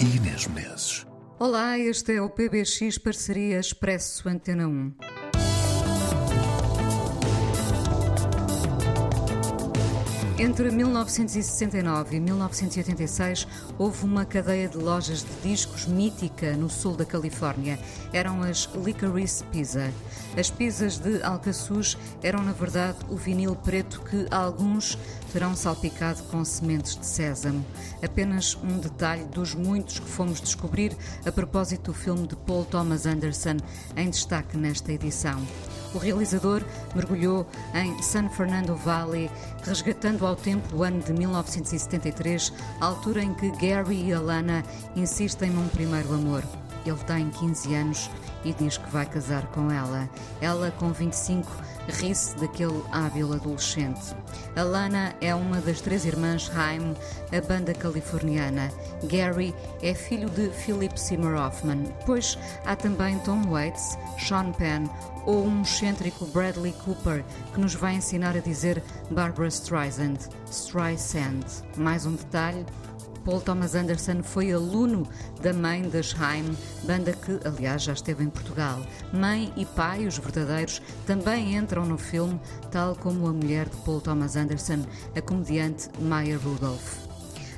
e Inês Menezes. Olá, este é o PBX Parceria Expresso Antena 1. Entre 1969 e 1986 houve uma cadeia de lojas de discos mítica no sul da Califórnia. Eram as Licorice Pizza. As pizzas de Alcaçuz eram, na verdade, o vinil preto que alguns terão salpicado com sementes de sésamo. Apenas um detalhe dos muitos que fomos descobrir a propósito do filme de Paul Thomas Anderson, em destaque nesta edição. O realizador mergulhou em San Fernando Valley, resgatando ao tempo o ano de 1973, a altura em que Gary e Alana insistem num primeiro amor. Ele tem 15 anos e diz que vai casar com ela. Ela, com 25, ri-se daquele hábil adolescente. Alana é uma das três irmãs Haim, a banda californiana. Gary é filho de Philip Seymour Hoffman. Pois há também Tom Waits, Sean Penn ou um excêntrico Bradley Cooper que nos vai ensinar a dizer Barbara Streisand, Streisand. Mais um detalhe, Paul Thomas Anderson foi aluno da mãe das Haim, banda que, aliás, já esteve em Portugal. Mãe e pai, os verdadeiros, também entram no filme, tal como a mulher de Paul Thomas Anderson, a comediante Maya Rudolph.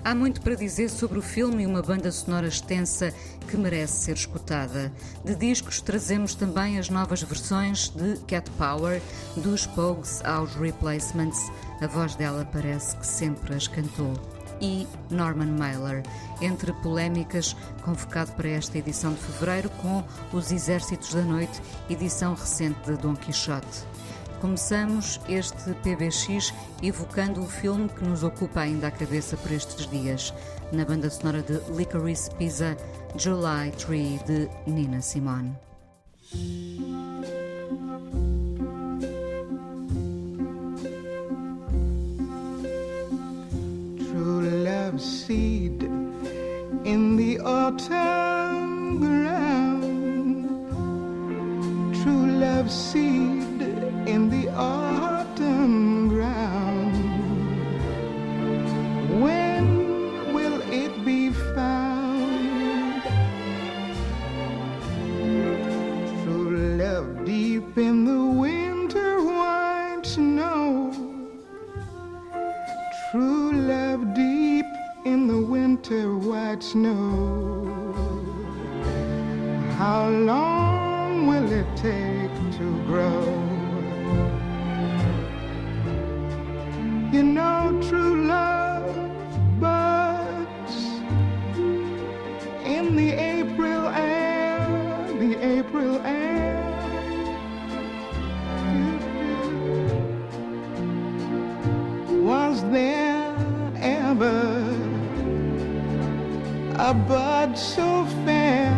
Há muito para dizer sobre o filme e uma banda sonora extensa que merece ser escutada. De discos trazemos também as novas versões de Cat Power, dos Pogues aos Replacements. A voz dela parece que sempre as cantou e Norman Mailer, entre polémicas, convocado para esta edição de fevereiro com Os Exércitos da Noite, edição recente de Dom Quixote. Começamos este PBX evocando o filme que nos ocupa ainda a cabeça por estes dias, na banda sonora de Licorice Pizza, July 3, de Nina Simone. Seed in the autumn ground. True love seed in the autumn winter white snow. How long will it take to grow? You know, true love a bud so fair?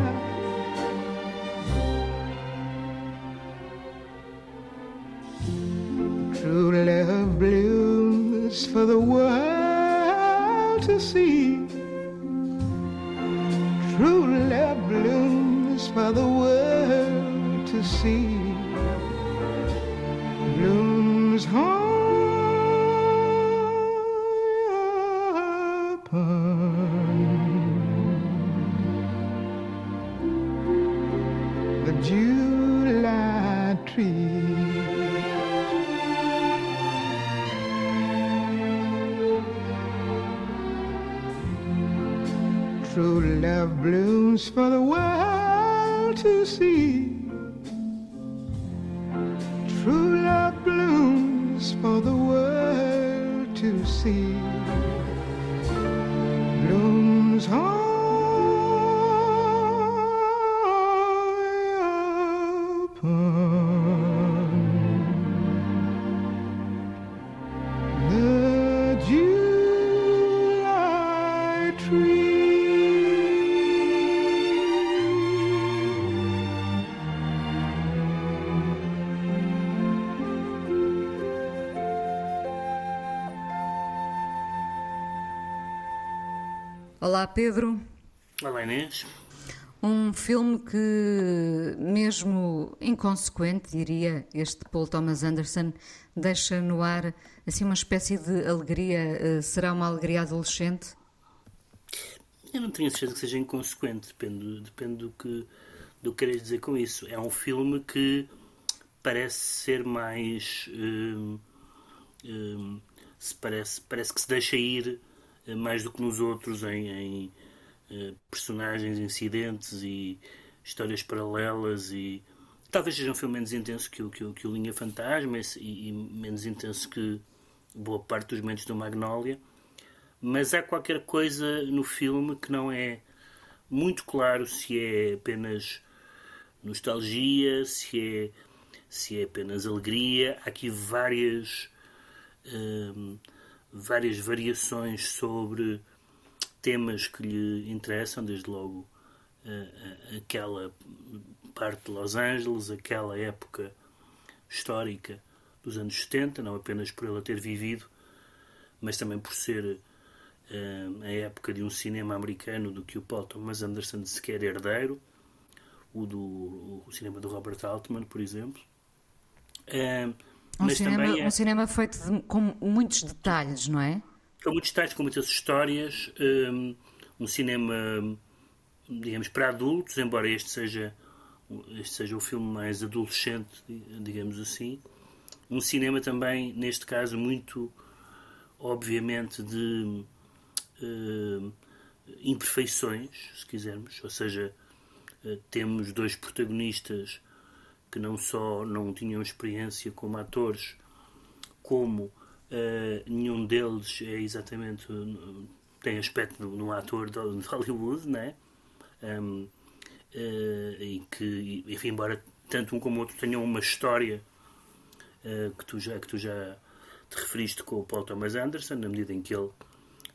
True love blooms for the world to see. True love blooms for the True love blooms for the world to see. True love blooms for the world to see. Pedro. Olá, Inês. Um filme que, mesmo inconsequente, diria, este Paul Thomas Anderson, deixa no ar assim uma espécie de alegria. Eh, será uma alegria adolescente? Eu não tenho certeza que seja inconsequente, depende, depende do que do que queres dizer com isso. É um filme que parece ser mais. Hum, hum, se parece, parece que se deixa ir mais do que nos outros em, em uh, personagens, incidentes e histórias paralelas e talvez seja um filme menos intenso que o, que o, que o Linha Fantasma e, e, menos intenso que boa parte dos momentos do Magnolia mas há qualquer coisa no filme que não é muito claro se é apenas nostalgia, se é, se é apenas alegria. Há aqui várias, hum, várias variações sobre temas que lhe interessam, desde logo uh, aquela parte de Los Angeles, aquela época histórica dos anos 70, não apenas por ela ter vivido, mas também por ser uh, a época de um cinema americano do que o Paul Thomas Anderson sequer herdeiro, o do o cinema do Robert Altman, por exemplo. Um, cinema, é, um cinema feito de, com muitos detalhes, não é? Com muitos detalhes, com muitas histórias. Um, um cinema, digamos, para adultos, embora este seja, este seja o filme mais adolescente, digamos assim. Um cinema também, neste caso, muito, obviamente, de uh, imperfeições, se quisermos, ou seja, uh, temos dois protagonistas que não só não tinham experiência como atores, como uh, nenhum deles é exatamente tem aspecto de um ator de Hollywood, né? Um, e que, enfim, embora tanto um como o outro tenham uma história que tu já que tu já te referiste com o Paul Thomas Anderson, na medida em que ele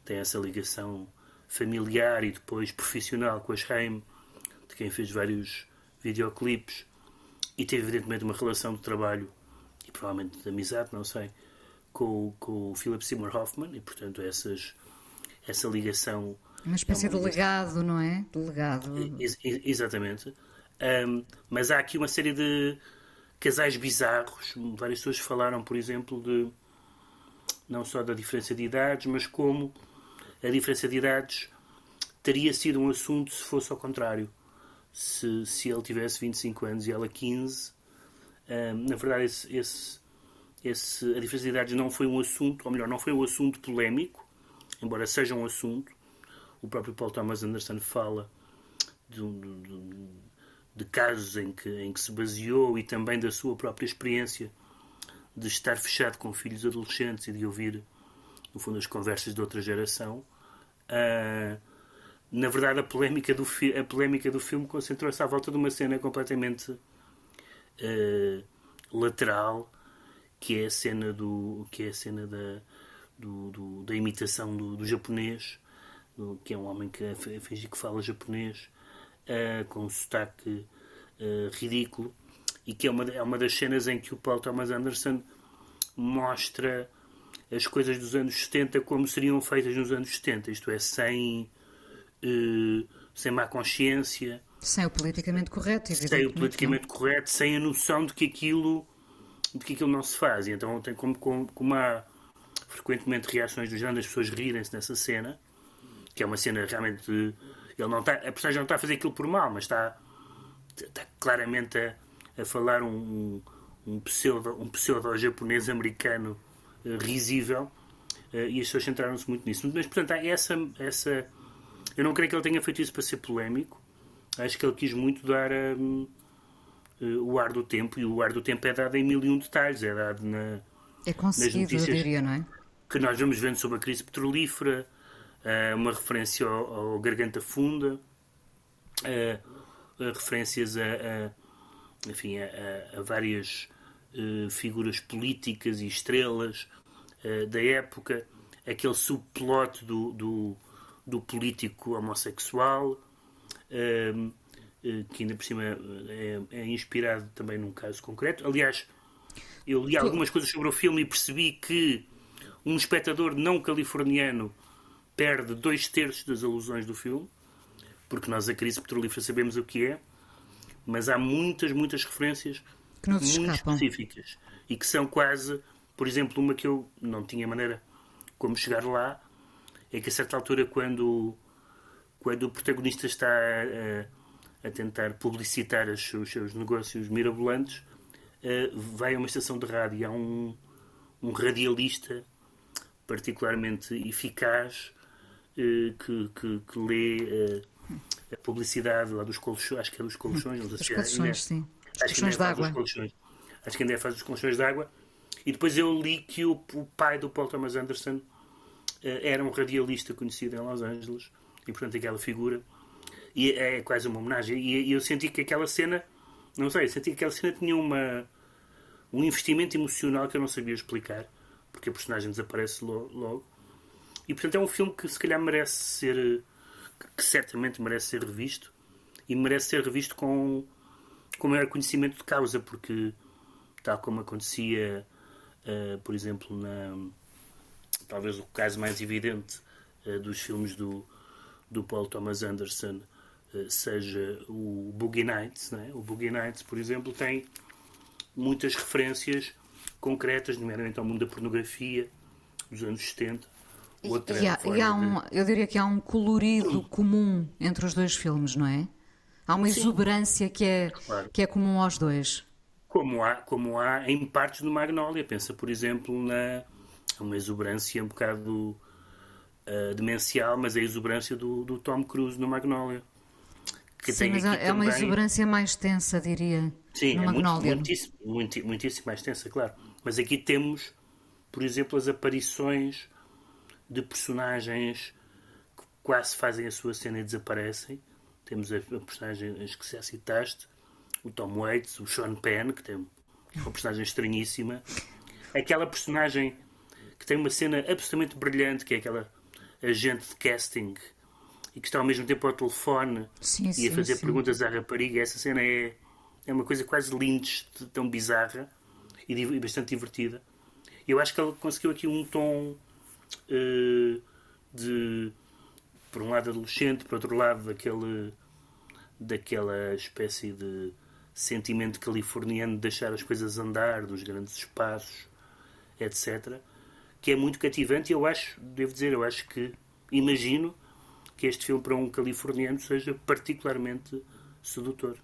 tem essa ligação familiar e depois profissional com a Shame, de quem fez vários videoclipes e teve evidentemente uma relação de trabalho e provavelmente de amizade, não sei, com, com o Philip Seymour Hoffman e portanto essas, essa ligação uma espécie é uma de legado, não é? De legado. Ex exatamente. Um, mas há aqui uma série de casais bizarros. Várias pessoas falaram, por exemplo, de não só da diferença de idades, mas como a diferença de idades teria sido um assunto se fosse ao contrário. Se, se ele tivesse 25 anos e ela 15, um, na verdade, esse, esse, esse, a diferença de idades não foi um assunto, ou melhor, não foi um assunto polémico, embora seja um assunto. O próprio Paul Thomas Anderson fala de, de, de casos em que, em que se baseou e também da sua própria experiência de estar fechado com filhos adolescentes e de ouvir no fundo, as conversas de outra geração. Uh, na verdade, a polémica do, a polémica do filme concentrou-se à volta de uma cena completamente uh, lateral, que é a cena, do, que é a cena da, do, do, da imitação do, do japonês, que é um homem que finge que fala japonês, uh, com um sotaque ridículo, e que é uma, é uma das cenas em que o Paul Thomas Anderson mostra as coisas dos anos 70 como seriam feitas nos anos 70, isto é, sem, uh, sem má consciência. Sem o politicamente correto, Sem o politicamente não. correto, sem a noção de que aquilo, de que aquilo não se faz. E então tem como, como, como há frequentemente reações do género das pessoas rirem-se nessa cena, que é uma cena realmente. Ele não está, a personagem não está a fazer aquilo por mal, mas está, está claramente a, a falar um, um pseudo, um pseudo japonês americano eh, risível eh, e as pessoas centraram-se muito nisso. Mas, portanto, há essa, essa. Eu não creio que ele tenha feito isso para ser polémico. Acho que ele quis muito dar um, eh, o ar do tempo, e o ar do tempo é dado em mil e um detalhes. É dado na, é nas eu diria, não é? Que nós vamos vendo sobre a crise petrolífera, uma referência ao, ao Garganta Funda, referências a, a enfim, a, a várias eh, figuras políticas e estrelas uh, da época, aquele subplot do, do, do político homossexual, uh, que ainda por cima é, é, inspirado também num caso concreto. Aliás, eu li algumas coisas sobre o filme e percebi que um espectador não californiano perde dois terços das alusões do filme, porque nós a crise petrolífera sabemos o que é, mas há muitas, muitas referências que muito escapam. específicas e que são quase, por exemplo, uma que eu não tinha maneira como chegar lá, é que a certa altura, quando, quando o protagonista está a, a tentar publicitar os seus, os seus negócios mirabolantes, uh, vai a uma estação de rádio e há um, um radialista particularmente eficaz uh, que, que, que, lê uh, a publicidade lá dos colchões, acho que é dos colchões, não sei se é, colchões, ainda- sim. Acho que colchões ainda faz d'água. os colchões. Acho que ainda faz os colchões d'água. E depois eu li que o, o pai do Paul Thomas Anderson era um radialista conhecido em Los Angeles e portanto aquela figura e é quase uma homenagem. E, eu senti que aquela cena não sei, senti que aquela cena tinha uma um investimento emocional que eu não sabia explicar porque a personagem desaparece lo- logo. E portanto é um filme que se calhar merece ser eh, que- certamente merece ser revisto e merece ser revisto com com maior conhecimento de causa porque tal como acontecia eh, por exemplo na talvez o caso mais evidente eh, dos filmes do, do Paul Thomas Anderson eh, seja o Boogie Nights. Não é? O Boogie Nights, por exemplo, tem muitas referências concretas, nomeadamente ao mundo da pornografia dos anos 70. Outra E há, e há de- um, eu diria que há um colorido comum entre os dois filmes, não é? Há uma exuberância que é, Claro. que é comum aos dois. Como há, como há em partes do Magnolia. Pensa, por exemplo, na uma exuberância um bocado ah, demencial, mas é a exuberância do, do Tom Cruise no Magnolia. Que Sim, mas é uma também- exuberância mais tensa, diria, Sim, no é muito, Magnolia. muitíssimo, muito- muitíssimo mais tensa, claro. Mas aqui temos, por exemplo, as aparições de personagens que quase fazem a sua cena e desaparecem. Temos a, a personagem que já citaste, o Tom Waits, o Sean Penn, que tem uma personagem estranhíssima. Aquela personagem que tem uma cena absolutamente brilhante, que é aquela agente de casting e que está ao mesmo tempo ao telefone Sim, e a fazer sim. perguntas à rapariga. Essa cena é, é uma coisa quase lynch, tão bizarra e, e bastante divertida. Eu acho que ele conseguiu aqui um tom eh, de, por um lado, adolescente, por outro lado, daquele, daquela espécie de sentimento californiano de deixar as coisas andar, dos grandes espaços, etc. Que é muito cativante e eu acho, devo dizer, eu acho que, imagino que este filme para um californiano seja particularmente sedutor.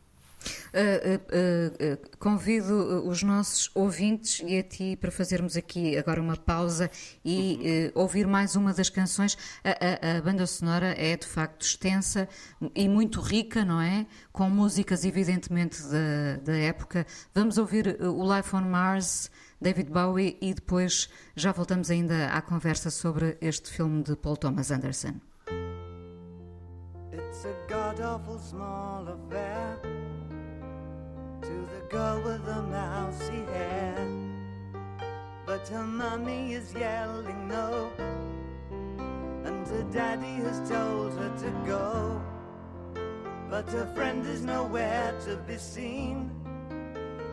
Uh, uh, uh, convido uh, os nossos ouvintes e a ti para fazermos aqui agora uma pausa e uh, ouvir mais uma das canções. A, a- a banda sonora é de facto extensa e muito rica, não é? Com músicas, evidentemente, da, da época. Vamos ouvir uh, o Life on Mars, David Bowie, e depois já voltamos ainda à conversa sobre este filme de Paul Thomas Anderson. It's a god awful small affair to the girl with the mousy hair. But her mummy is yelling no, and her daddy has told her to go. But her friend is nowhere to be seen.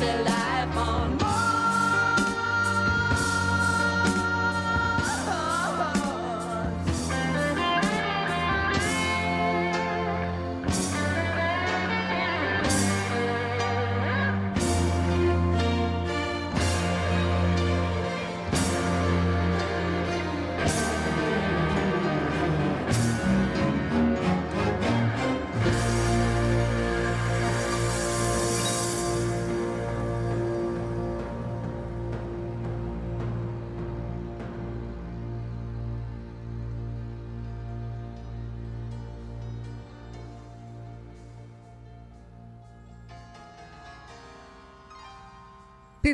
Is there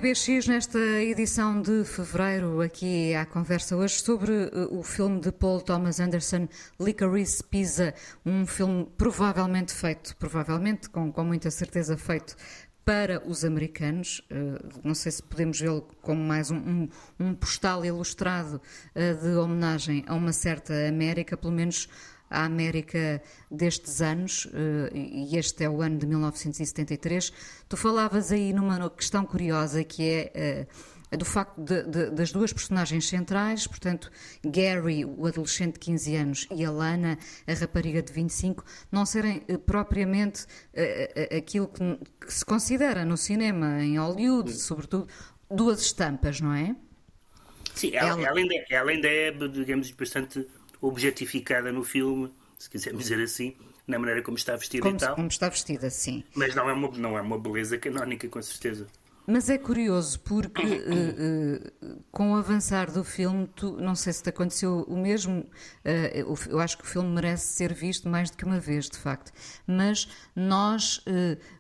PBX, nesta edição de fevereiro, aqui à conversa hoje sobre uh, o filme de Paul Thomas Anderson, Licorice Pizza, um filme provavelmente feito, provavelmente, com, com muita certeza feito para os americanos. Uh, não sei se podemos vê-lo como mais um, um, um postal ilustrado uh, de homenagem a uma certa América, pelo menos à América destes anos, e este é o ano de 1973. Tu falavas aí numa questão curiosa que é do facto de, de, das duas personagens centrais, portanto, Gary, o adolescente de 15 anos, e a Lana, a rapariga de 25, não serem propriamente aquilo que, que se considera no cinema, em Hollywood, sobretudo, duas estampas, não é? Sim, ela, ela, ainda, ela ainda é, digamos, bastante objetificada no filme, se quisermos dizer assim, na maneira como está vestida como, e tal. Como está vestida, sim. Mas não é uma, não é uma beleza canónica, com certeza. Mas é curioso porque uh, uh, com o avançar do filme, tu, não sei se te aconteceu o mesmo, uh, eu acho que o filme merece ser visto mais do que uma vez, de facto, mas nós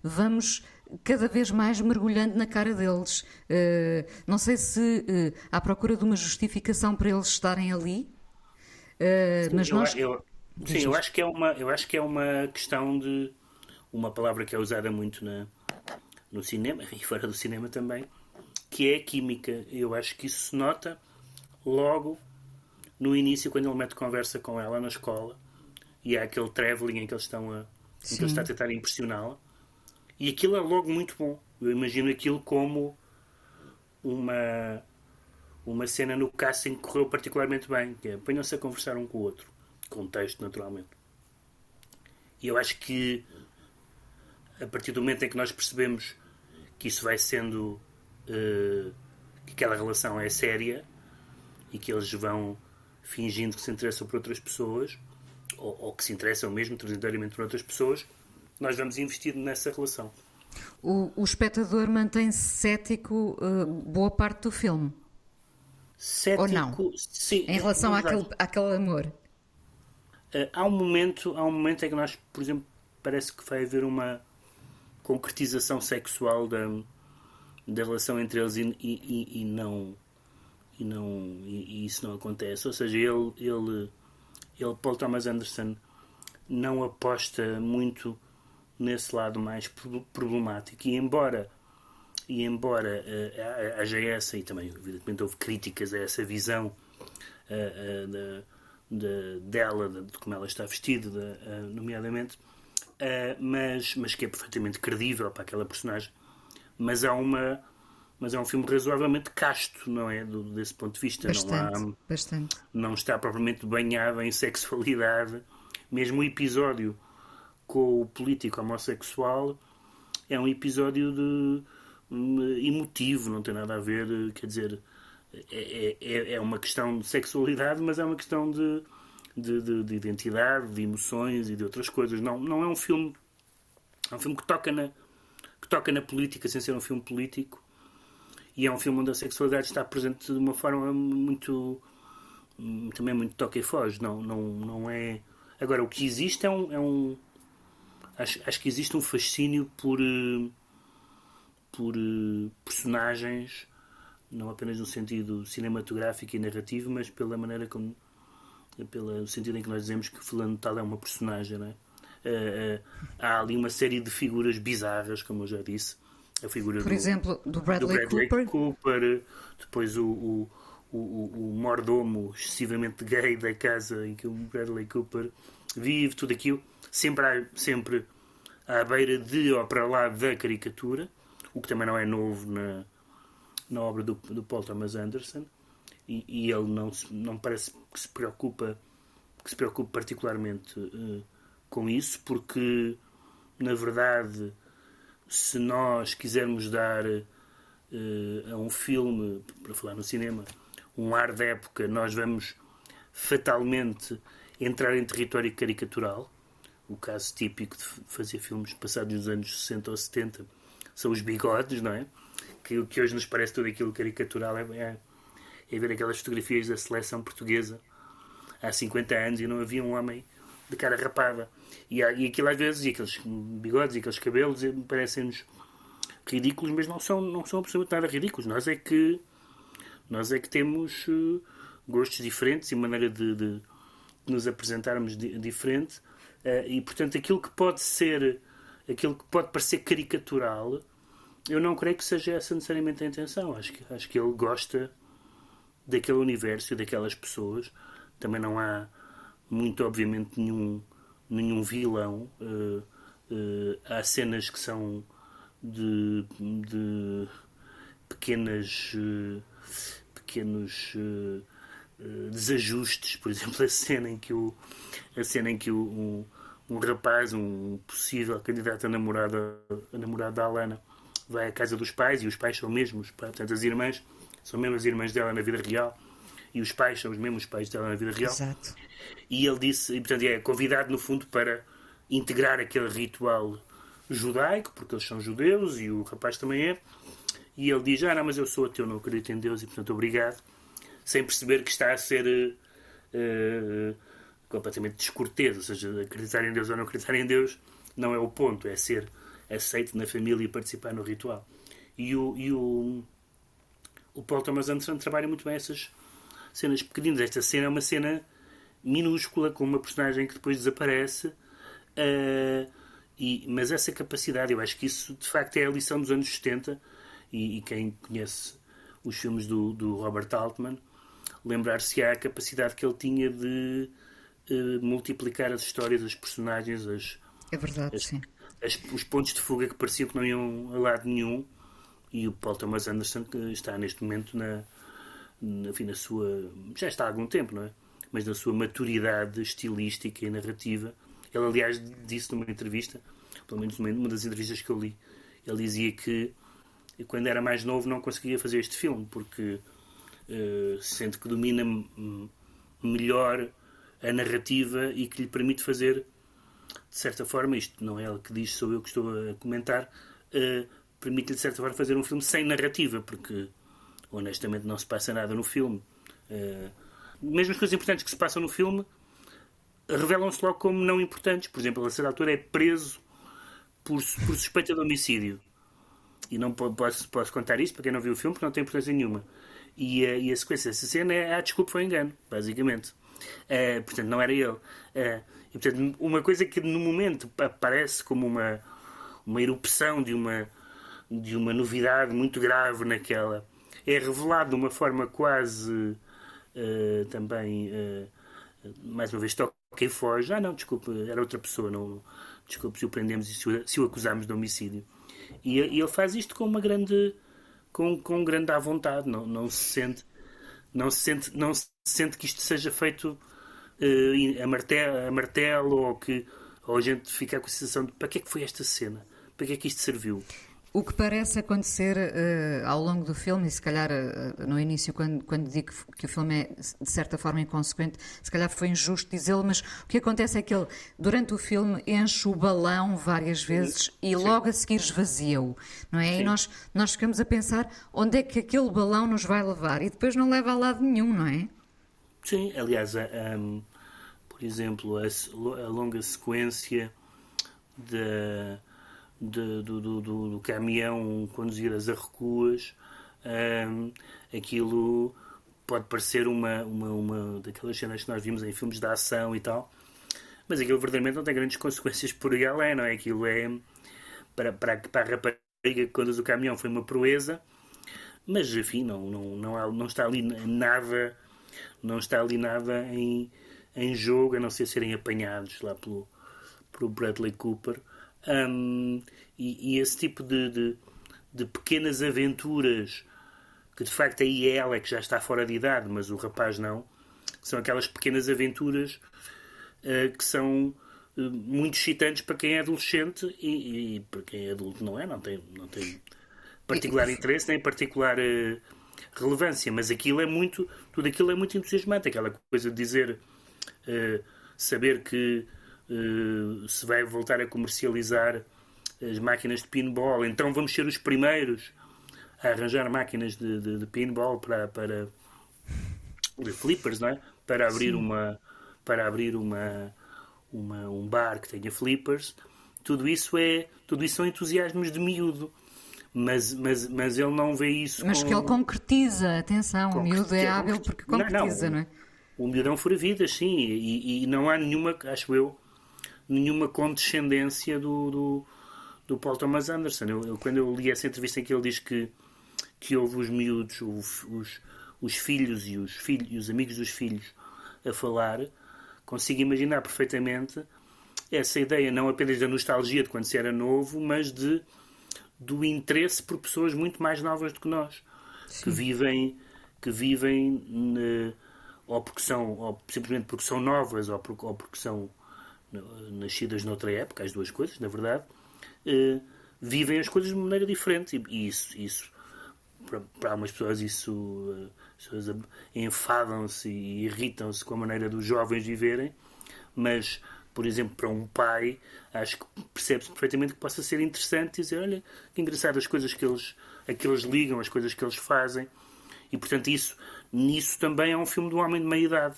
vamos cada vez mais mergulhando na cara deles. não sei se à procura de uma justificação para eles estarem ali, Uh, mas eu, nós... eu, sim, eu acho que é uma, eu acho que é uma questão de uma palavra que é usada muito na, no cinema e fora do cinema também, que é a química. Eu acho que isso se nota logo no início quando ele mete conversa com ela na escola e há aquele travelling em que eles estão a, em que ele está a tentar impressioná-la e aquilo é logo muito bom. Eu imagino aquilo como uma uma cena no casting que correu particularmente bem, que é ponham-se a conversar um com o outro. Contexto, naturalmente. E eu acho que a partir do momento em que nós percebemos que isso vai sendo uh, que aquela relação é séria e que eles vão fingindo que se interessam por outras pessoas ou, ou que se interessam mesmo transitoriamente por outras pessoas, nós vamos investir nessa relação. O, o espectador mantém-se cético uh, boa parte do filme. Cético, Ou não? Sim, em relação àquele, àquele amor. Uh, há um momento, há um momento em que nós, por exemplo, parece que vai haver uma concretização sexual da, da relação entre eles e, e, e não e não e, e, isso não acontece. Ou seja, ele, ele, ele Paul Thomas Anderson não aposta muito nesse lado mais problemático e embora e embora uh, haja essa, e também evidentemente houve críticas a essa visão uh, de, de, dela, de, como ela está vestida, de, nomeadamente, mas, mas que é perfeitamente credível para aquela personagem, mas há uma mas é um filme razoavelmente casto, não é? Do, desse ponto de vista. Bastante, não, há, bastante. não está propriamente banhado em sexualidade. Mesmo o episódio com o político homossexual é um episódio de, emotivo, não tem nada a ver, quer dizer, é, é, é uma questão de sexualidade, mas é uma questão de, de, de, de identidade, de emoções e de outras coisas. Não, não é um filme. É um filme que toca na, que toca na política sem ser um filme político e é um filme onde a sexualidade está presente de uma forma muito também muito toca e foge não não não é agora o que existe é um, é um acho, acho que existe um fascínio por por personagens não apenas no sentido cinematográfico e narrativo mas pela maneira como pelo sentido em que nós dizemos que fulano tal é uma personagem não é? Uh, uh, há ali uma série de figuras bizarras, como eu já disse. A figura Por do, exemplo, do Bradley, do Bradley Cooper. Cooper. depois o, o, o, o, mordomo excessivamente gay da casa em que o Bradley Cooper vive, tudo aquilo, sempre, há, sempre à beira de ou para lá da caricatura, o que também não é novo na, na obra do, do Paul Thomas Anderson. E, e ele não, não parece que se preocupa que se preocupe particularmente uh, com isso, porque na verdade, se nós quisermos dar uh, a um filme, para falar no cinema, um ar da época, nós vamos fatalmente entrar em território caricatural. O caso típico de fazer filmes passados nos anos 60 ou 70 são os bigodes, não é? Que o que hoje nos parece tudo aquilo caricatural é, é, é ver aquelas fotografias da seleção portuguesa há 50 anos e não havia um homem de cara rapada. E, e aquilo às vezes, e aqueles bigodes e aqueles cabelos parecem-nos ridículos, mas não são, não são absolutamente nada ridículos. Nós é que, nós é que temos uh, gostos diferentes e maneira de, de, nos apresentarmos di, diferente. Uh, e portanto, aquilo que pode ser, aquilo que pode parecer caricatural, eu não creio que seja essa necessariamente a intenção. Acho que, acho que ele gosta daquele universo e daquelas pessoas. Também não há muito obviamente nenhum, nenhum vilão. Uh, uh, há cenas que são de, de pequenas uh, pequenos desajustes, por exemplo, a cena em que o a cena em que o, um, rapaz, um possível candidato a namorada a namorada da Alana vai à casa dos pais e os pais são mesmos, portanto as irmãs são mesmo as irmãs dela na vida real e os pais são os mesmos pais dela na vida real. Exato. E ele disse, e, portanto, é convidado no fundo para integrar aquele ritual judaico, porque eles são judeus e o rapaz também é. E ele diz: Ah, não, mas eu sou ateu, não acredito em Deus e, portanto, obrigado. Sem perceber que está a ser uh, uh, completamente descortês, ou seja, acreditar em Deus ou não acreditar em Deus não é o ponto, é ser aceito na família e participar no ritual. E o, e o, o Paul Thomas Anderson trabalha muito bem essas cenas pequeninas. Esta cena é uma cena minúscula, com uma personagem que depois desaparece. Uh, e, mas essa capacidade, eu acho que isso de facto é a lição dos anos 70. E, e quem conhece os filmes do, do Robert Altman, lembrar-se a capacidade que ele tinha de uh, multiplicar as histórias, as personagens, as, é verdade, as, sim. As, os pontos de fuga que pareciam que não iam a lado nenhum. E o Paul Thomas Anderson, que está neste momento na, enfim, na sua. já está há algum tempo, não é? Mas na sua maturidade estilística e narrativa. Ele, aliás, disse numa entrevista, pelo menos numa das entrevistas que eu li, ele dizia que quando era mais novo não conseguia fazer este filme porque uh, sente que domina melhor a narrativa e que lhe permite fazer, de certa forma, isto não é ele que diz, sou eu que estou a comentar, uh, permite-lhe, de certa forma, fazer um filme sem narrativa, porque honestamente não se passa nada no filme. Uh, mesmo as coisas importantes que se passam no filme revelam-se logo como não importantes. Por exemplo, a certa altura é preso por, por suspeita de homicídio. E não posso, posso contar isto para quem não viu o filme, porque não tem importância nenhuma. E, uh, e a sequência dessa cena é: ah, desculpa, foi engano, basicamente. Uh, portanto, não era ele. Uh, e, portanto, uma coisa que no momento aparece como uma, uma erupção de uma, de uma novidade muito grave naquela é revelado de uma forma quase uh, também, mais uma vez, toca e foge. Ah, não, desculpe, era outra pessoa, não, desculpe se o prendemos e se o, se o acusamos de homicídio. E, e, ele faz isto com uma grande com, com grande à vontade, não, não se sente não se sente não se sente que isto seja feito uh, a, martelo, a martelo ou que ou a gente fica com a sensação de para que é que foi esta cena? Para que é que isto serviu? O que parece acontecer uh, ao longo do filme, e se calhar uh, no início, quando, quando digo que o filme é de certa forma inconsequente, se calhar foi injusto dizê-lo, mas o que acontece é que ele, durante o filme, enche o balão várias vezes e Sim. logo a seguir esvazia-o, não é? Sim. E nós, nós ficamos a pensar onde é que aquele balão nos vai levar e depois não leva a lado nenhum, não é? Sim, aliás, um, por exemplo, a, a longa sequência da de, do, do, do, do, caminhão conduzir as arrecuas, um, aquilo pode parecer uma, uma, uma daquelas cenas que nós vimos em filmes de ação e tal, mas aquilo verdadeiramente não tem grandes consequências por aí além, não é? Aquilo é para, para, para a rapariga que conduz o caminhão foi uma proeza, mas enfim, não, não, não, não está ali nada, não está ali nada em, em jogo, a não ser serem apanhados lá pelo, pelo Bradley Cooper. Um, e, e, esse tipo de, de, de, pequenas aventuras, que de facto aí é ela que já está fora de idade, mas o rapaz não, são aquelas pequenas aventuras uh, que são uh, muito excitantes para quem é adolescente e, e, para quem é adulto não é, não tem, não tem particular interesse nem particular uh, relevância, mas aquilo é muito, tudo aquilo é muito entusiasmante, aquela coisa de dizer, saber que se vai voltar a comercializar as máquinas de pinball, então vamos ser os primeiros a arranjar máquinas de, de, de pinball para, para de flippers, não é? Para abrir Sim. uma para abrir uma, uma um bar que tenha flippers. Tudo isso é tudo isso são entusiasmos de miúdo. Mas, mas, mas ele não vê isso Mas com... que ele concretiza, atenção, concretiza, o miúdo é hábil porque concretiza, não, não, não é? O miúdo é um fura-vidas, sim, e, e, não há nenhuma, acho eu, nenhuma condescendência do, do, do Paul Thomas Anderson. Eu, eu, quando eu li essa entrevista em que ele diz que, que houve os miúdos, os, os, os filhos e os, filhos, e os amigos dos filhos a falar, consigo imaginar perfeitamente essa ideia, não apenas da nostalgia de quando se era novo, mas de do interesse por pessoas muito mais novas do que nós, Sim. que vivem, que vivem ne, ou porque são, ou simplesmente porque são novas, ou porque, ou porque são nascidas noutra época, as duas coisas, na verdade, eh, vivem as coisas de maneira diferente. E isso, isso para, algumas pessoas, isso eh, as pessoas enfadam-se e irritam-se com a maneira dos jovens viverem, mas, por exemplo, para um pai, acho que percebe-se perfeitamente que possa ser interessante dizer: olha, que engraçado as coisas que eles, a que eles ligam, as coisas que eles fazem. E, portanto, isso, nisso também é um filme de um homem de meia idade.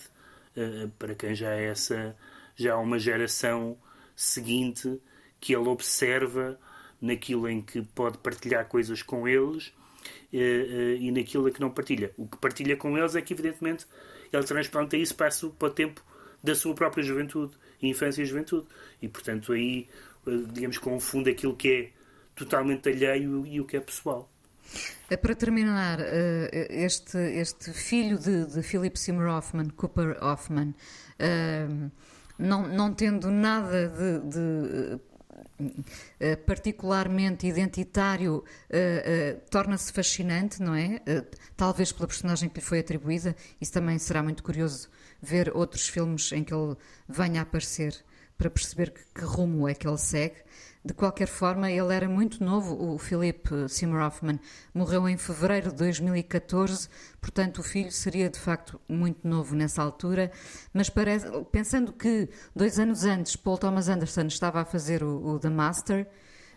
Uh, para quem já é essa já há uma geração seguinte que ele observa naquilo em que pode partilhar coisas com eles eh, eh, e naquilo que não partilha. O que partilha com eles é que, evidentemente, ele transplanta isso para, para o tempo da sua própria juventude, infância e juventude. E, portanto, aí, eh, digamos, confunde aquilo que é totalmente alheio e o que é pessoal. Para terminar, este, este filho de, de Philip Seymour Hoffman, Cooper Hoffman, não, não tendo nada de, de Uh, particularmente identitário, uh, uh, torna-se fascinante, não é? talvez pela personagem que lhe foi atribuída. Isso também será muito curioso ver outros filmes em que ele venha a aparecer para perceber que, que rumo é que ele segue. De qualquer forma, ele era muito novo, o Philip Seymour Hoffman morreu em fevereiro de 2014, portanto o filho seria de facto muito novo nessa altura, mas parece, pensando que dois anos antes Paul Thomas Anderson estava a fazer o, o The Master,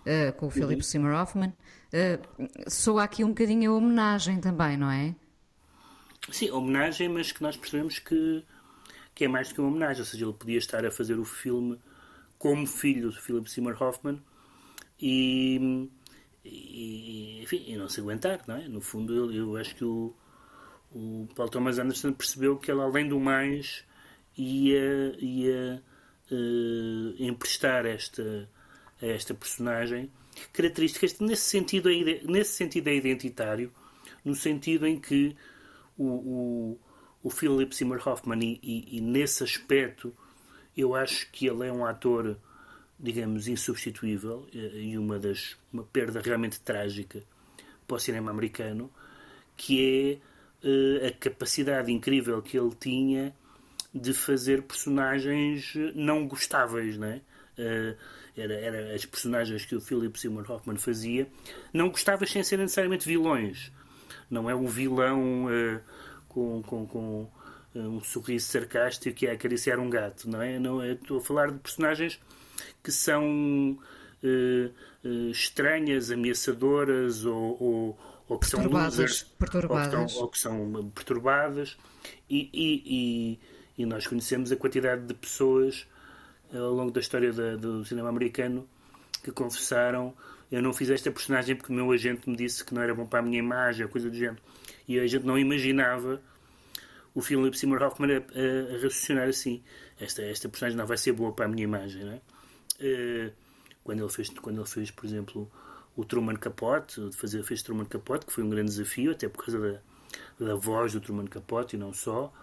uh, com o Philip uhum. Seymour Hoffman, uh, soa aqui um bocadinho a homenagem também, não é? Sim, homenagem, mas que nós percebemos que, que é mais do que uma homenagem, ou seja, ele podia estar a fazer o filme como filho de Philip Seymour Hoffman e, e, enfim, e não se aguentar, não é? No fundo, eu, eu acho que o, o Paul Thomas Anderson percebeu que ele, além do mais, ia, ia uh, emprestar esta, a esta personagem características nesse sentido, nesse sentido é identitário, no sentido em que o, o, o Philip Seymour Hoffman e, e, e nesse aspecto eu acho que ele é um ator, digamos, insubstituível eh, e uma das uma perda realmente trágica para o cinema americano, que é uh, a capacidade incrível que ele tinha de fazer personagens não gostáveis, né? Uh, era, era as personagens que o Philip Seymour Hoffman fazia, não gostáveis sem ser necessariamente vilões. Não é um vilão uh, com, com, com um sorriso sarcástico que é acariciar um gato, não é? Não é? Estou a falar de personagens que são estranhas, ameaçadoras ou, ou, ou que são losers, perturbadas. Ou, que estão, ou que são perturbadas e, e, e e nós conhecemos a quantidade de pessoas eh, ao longo da história da, do cinema americano que confessaram eu não fiz esta personagem porque o meu agente me disse que não era bom para a minha imagem, coisa do género. E a gente não imaginava o Philip Seymour Hoffman a, a, a, raciocinar assim. Esta, esta personagem não vai ser boa para a minha imagem, não é? Uh, quando, ele fez, quando ele fez, por exemplo, o Truman Capote, fazer, fez Truman Capote, que foi um grande desafio, até por causa da, da voz do Truman Capote e não só.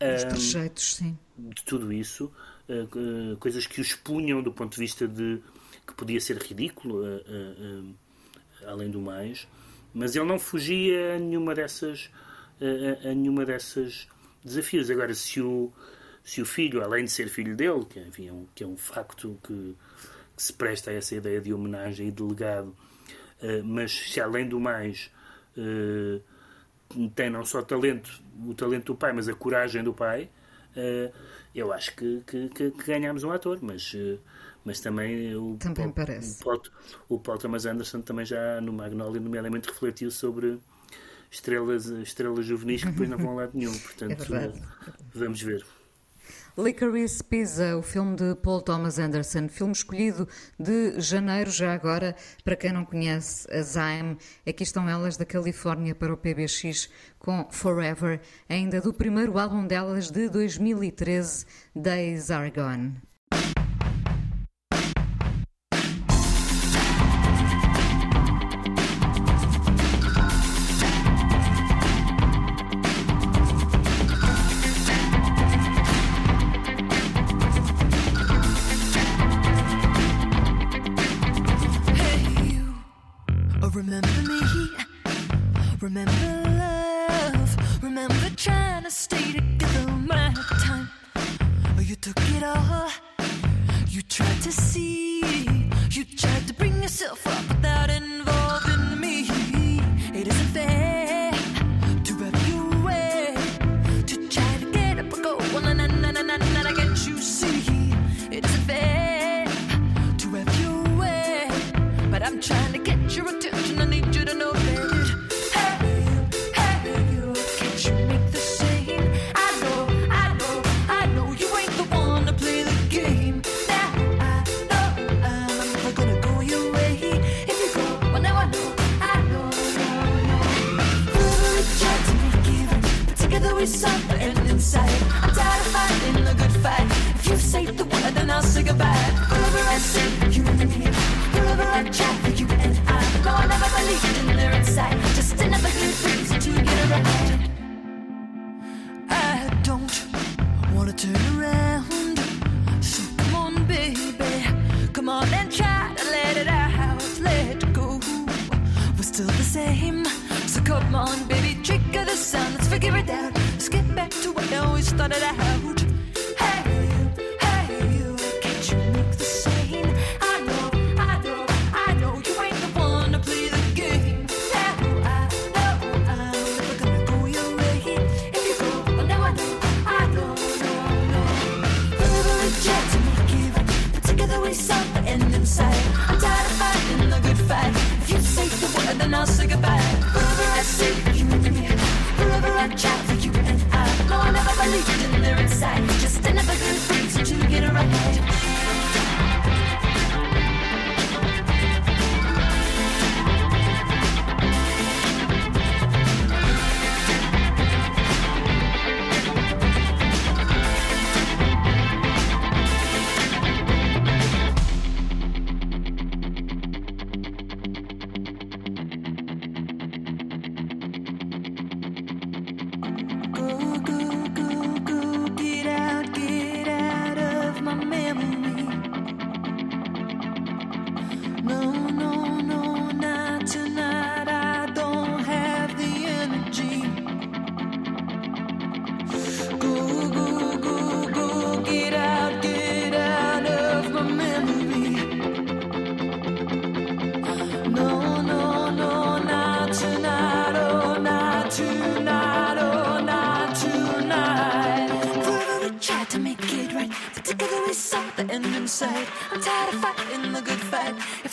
Os trejeitos, sim. De tudo isso, uh, coisas que o expunham do ponto de vista de que podia ser ridículo, uh, além do mais, mas ele não fugia a nenhuma dessas, a nenhuma dessas desafios. Agora, se o, se o filho, além de ser filho dele, que, enfim, é, um, que é um facto que, que, se presta a essa ideia de homenagem e de legado, mas se além do mais tem não só talento, o talento do pai, mas a coragem do pai, uh, eu acho que, que, que, ganhamos um ator, mas, uh, mas também o também Paul, parece. O Paul, o Paul Thomas Anderson também já no Magnolia, nomeadamente, refletiu sobre estrelas, estrelas juvenis que depois não vão a lado nenhum. Portanto, é vamos ver. Licorice Pizza, o filme de Paul Thomas Anderson, filme escolhido de janeiro, já agora, para quem não conhece a Zyme, aqui estão elas da Califórnia para o PBX com Forever, ainda do primeiro álbum delas de 2013, Days Are Gone.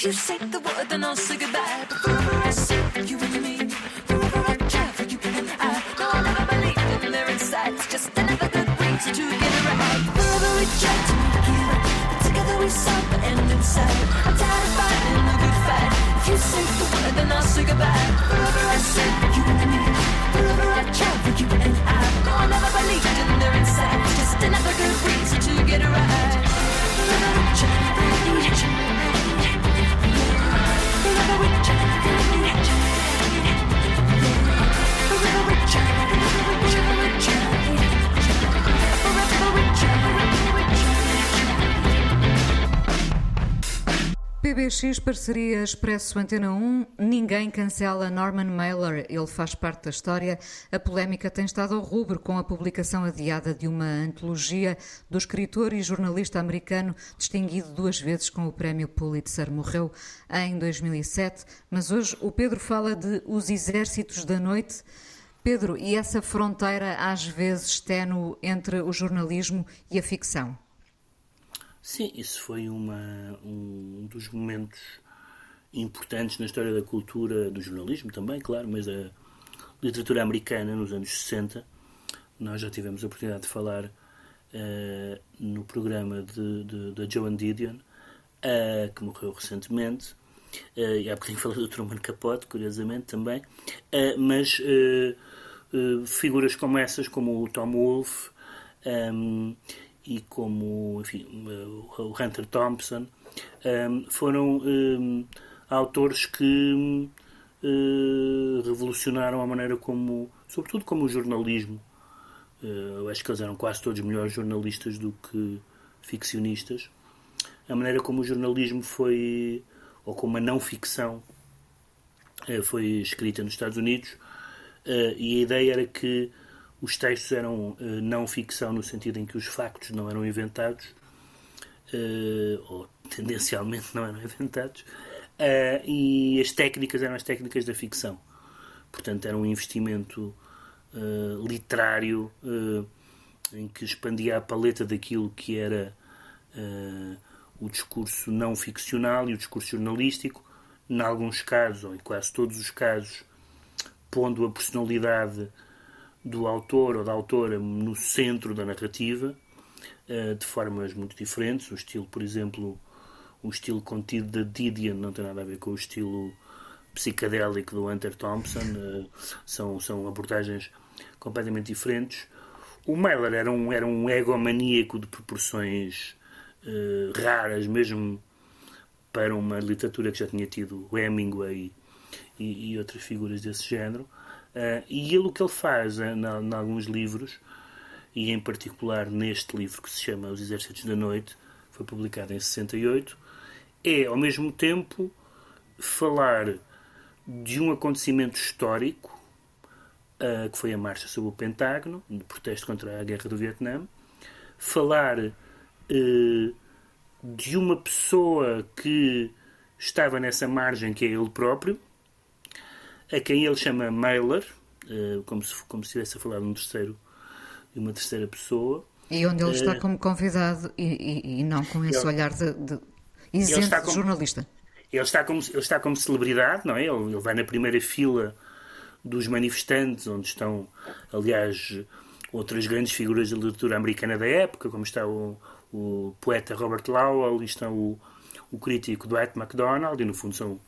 You say PBX, parceria Expresso Antena 1, ninguém cancela Norman Mailer, ele faz parte da história. A polémica tem estado ao rubro com a publicação adiada de uma antologia do escritor e jornalista americano distinguido duas vezes com o prémio Pulitzer. Morreu em 2007, mas hoje o Pedro fala de Os Exércitos da Noite. Pedro, e essa fronteira às vezes ténue entre o jornalismo e a ficção? Sim, isso foi uma, um dos momentos importantes na história da cultura, do jornalismo também, claro, mas da literatura americana nos anos 60. Nós já tivemos a oportunidade de falar uh, no programa da Joan Didion, uh, que morreu recentemente, uh, e há bocadinho falei do Truman Capote, curiosamente também, mas figuras como essas, como o Tom Wolfe, um, e como enfim, o Hunter Thompson um, foram um, autores que um, revolucionaram a maneira como, sobretudo como o jornalismo, uh, eu acho que eles eram quase todos melhores jornalistas do que ficcionistas, a maneira como o jornalismo foi, ou como a não ficção uh, foi escrita nos Estados Unidos, e a ideia era que os textos eram uh, não ficção no sentido em que os factos não eram inventados, uh, ou tendencialmente não eram inventados, uh, e as técnicas eram as técnicas da ficção. Portanto, era um investimento literário em que expandia a paleta daquilo que era o discurso não ficcional e o discurso jornalístico, em alguns casos, ou em quase todos os casos, pondo a personalidade do autor ou da autora no centro da narrativa, uh, de formas muito diferentes. O estilo, por exemplo, o estilo contido da Didion não tem nada a ver com o estilo psicadélico do Hunter Thompson, uh, são, são abordagens completamente diferentes. O Mailer era um, era um egomaníaco de proporções uh, raras, mesmo para uma literatura que já tinha tido Hemingway e, e outras figuras desse género. Uh, e ele o que ele faz uh, em alguns livros, e em particular neste livro que se chama Os Exércitos da Noite, foi publicado em 68, é ao mesmo tempo falar de um acontecimento histórico uh, que foi a marcha sobre o Pentágono, de protesto contra a guerra do Vietnã, falar uh, de uma pessoa que estava nessa margem que é ele próprio a quem ele chama Mailer, uh, como, se, como se estivesse a falar de um terceiro, de uma terceira pessoa. E onde ele está eh, como convidado e, e, e não com esse ele, olhar de, de isento de como, jornalista. Ele está, como, ele está como celebridade, não é? Ele, ele vai na primeira fila dos manifestantes, onde estão, aliás, outras grandes figuras da literatura americana da época, como está o, o poeta Robert Lowell, e está o, o crítico Dwight MacDonald, e no fundo são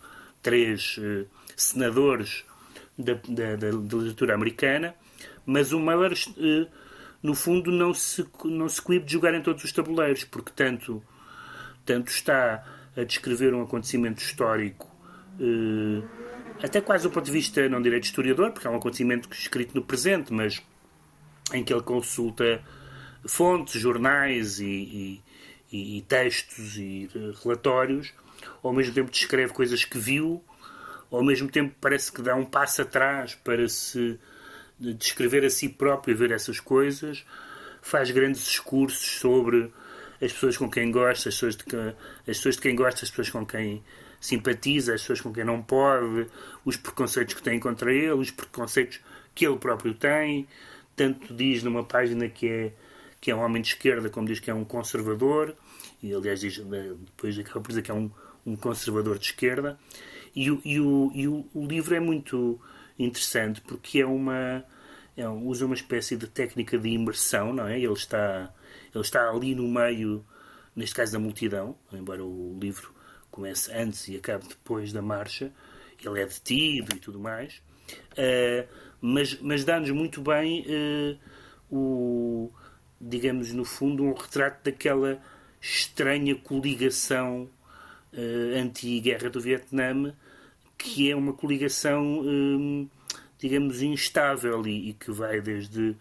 três uh, senadores da, da, da, literatura americana, mas o Mailer, uh, no fundo, não se, não se coíbe de jogar em todos os tabuleiros, porque tanto, tanto está a descrever um acontecimento histórico, uh, até quase do ponto de vista, não direi de historiador, porque é um acontecimento escrito no presente, mas em que ele consulta fontes, jornais e, e, e textos e relatórios, ao mesmo tempo descreve coisas que viu, ao mesmo tempo parece que dá um passo atrás para se descrever a si próprio e ver essas coisas, faz grandes discursos sobre as pessoas com quem gosta, as pessoas de, que, as pessoas de quem gosta, as pessoas com quem simpatiza, as pessoas com quem não pode, os preconceitos que tem contra ele, os preconceitos que ele próprio tem. Tanto diz numa página que é que é um homem de esquerda, como diz que é um conservador, e aliás diz, depois acaba por dizer que é um, um conservador de esquerda. E, o, e, o, e o, o livro é muito interessante porque é uma é, usa uma espécie de técnica de imersão, não é? Ele está, ele está ali no meio, neste caso da multidão, embora o livro comece antes e acabe depois da marcha, ele é detido e tudo mais, uh, mas, mas dá-nos muito bem uh, o, digamos, no fundo, um retrato daquela estranha coligação uh, anti-guerra do Vietnã, que é uma coligação, um, digamos, instável e, e, que vai desde,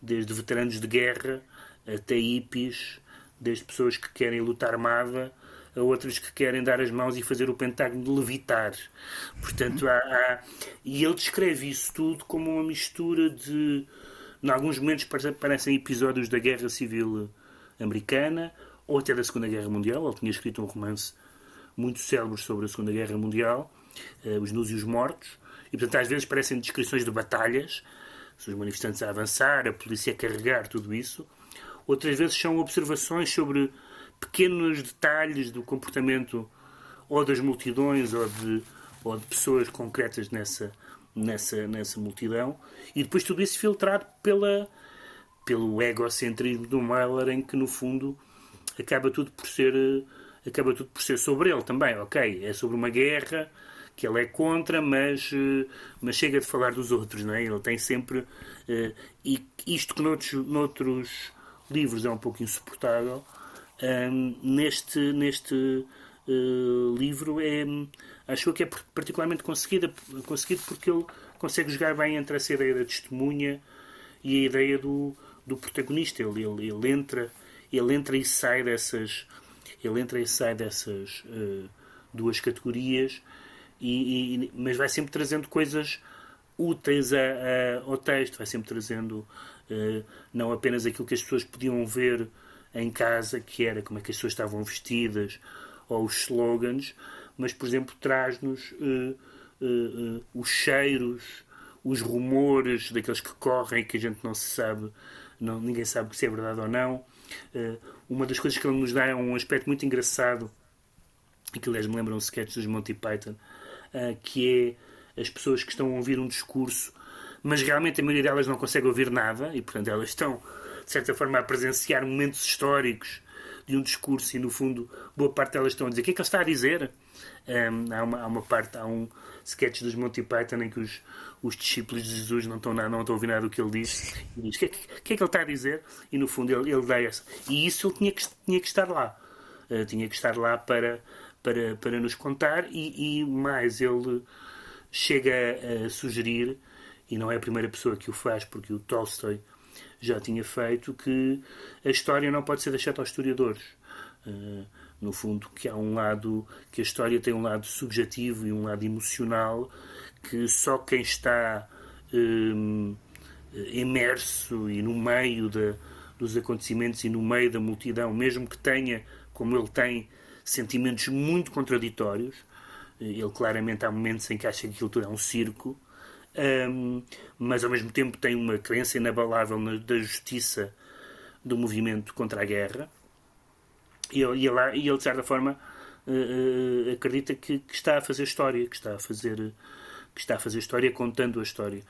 desde veteranos de guerra até hippies, desde pessoas que querem luta armada a outras que querem dar as mãos e fazer o Pentágono levitar. Portanto, há, há... e ele descreve isso tudo como uma mistura de. Em alguns momentos parecem episódios da Guerra Civil Americana ou até da Segunda Guerra Mundial. Ele tinha escrito um romance muito célebre sobre a Segunda Guerra Mundial, Os Nus e os Mortos, e portanto às vezes parecem descrições de batalhas, os manifestantes a avançar, a polícia a carregar, tudo isso. Outras vezes são observações sobre pequenos detalhes do comportamento ou das multidões ou de, ou de pessoas concretas nessa, nessa, nessa multidão e depois tudo isso filtrado pela, pelo egocentrismo do Mahler em que no fundo acaba tudo por ser acaba tudo por ser sobre ele também ok é sobre uma guerra que ele é contra mas mas chega de falar dos outros não é ele tem sempre uh, e isto que noutros, noutros livros é um pouco insuportável um, neste, neste uh, livro é, acho que é particularmente conseguido, conseguido porque ele consegue jogar bem entre essa ideia da testemunha e a ideia do, do protagonista. Ele, ele, ele entra ele entra e sai dessas ele entra e sai dessas uh, duas categorias e, e, mas vai sempre trazendo coisas úteis a, a, ao texto vai sempre trazendo uh, não apenas aquilo que as pessoas podiam ver em casa, que era como é que as pessoas estavam vestidas ou os slogans, mas, por exemplo, traz-nos uh, uh, os cheiros, os rumores daqueles que correm que a gente não se sabe, não, ninguém sabe se é verdade ou não. uma das coisas que ele nos dá é um aspecto muito engraçado, e que aliás me lembram um sketch dos Monty Python, que é as pessoas que estão a ouvir um discurso, mas realmente a maioria delas não consegue ouvir nada, e portanto elas estão de certa forma, a presenciar momentos históricos de um discurso e, no fundo, boa parte delas estão a dizer o que é que ele está a dizer. Um, há, uma, há uma parte, há um sketch dos Monty Python em que os, os discípulos de Jesus não estão, não estão a ouvir nada do que ele diz e diz o que, é que, é que ele está a dizer e, no fundo, ele, ele dá essa. E isso ele tinha que, tinha que estar lá. Uh, tinha que estar lá para, para, para nos contar e, e mais, ele chega a, a sugerir, e não é a primeira pessoa que o faz, porque o Tolstói já tinha feito, que a história não pode ser deixada aos historiadores. Uh, no fundo, que há um lado, que a história tem um lado subjetivo e um lado emocional que só quem está um, imerso e no meio de, dos acontecimentos e no meio da multidão, mesmo que tenha, como ele tem, sentimentos muito contraditórios, ele claramente há momentos em que acha que aquilo tudo é um circo, um, mas ao mesmo tempo tem uma crença inabalável na, da justiça do movimento contra a guerra. E ele, e ele, e ele de certa forma, uh, acredita que, que, está a fazer história, que está a fazer, que está a fazer história contando a história.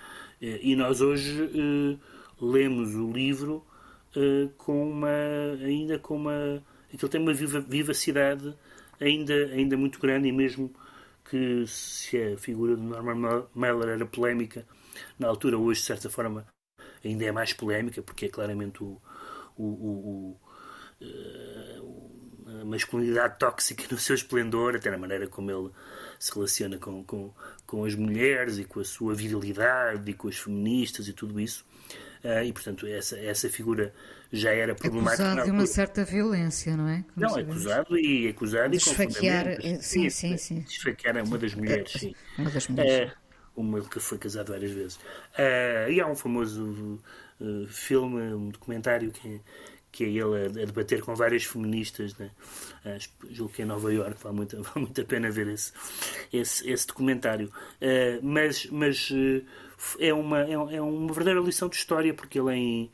Uh, e nós hoje uh, lemos o livro com uma, ainda com uma. Aquilo tem uma viva, vivacidade ainda, ainda muito grande e mesmo que se a figura de Norman Mailer era polémica na altura, hoje, de certa forma, ainda é mais polémica, porque é claramente o, o, o, o uh, a masculinidade tóxica no seu esplendor, até na maneira como ele se relaciona com, com, com as mulheres e com a sua virilidade e com as feministas e tudo isso. Uh, e, portanto, essa, essa figura já era problemática. Acusado de uma certa violência, não é? Como não, acusado e acusado de e esfaquear, sim, sim, sim. Esfaquear uma das mulheres, sim. Uma das mulheres. Uh, uma que foi casado várias vezes. Uh, e há um famoso uh, filme, um documentário que, que é ele a, debater com várias feministas, né? uh, julgo que é em Nova York, vale muito, vale muito a pena ver esse, esse, esse documentário. mas mas é, uma, é, é, uma verdadeira lição de história, porque ele em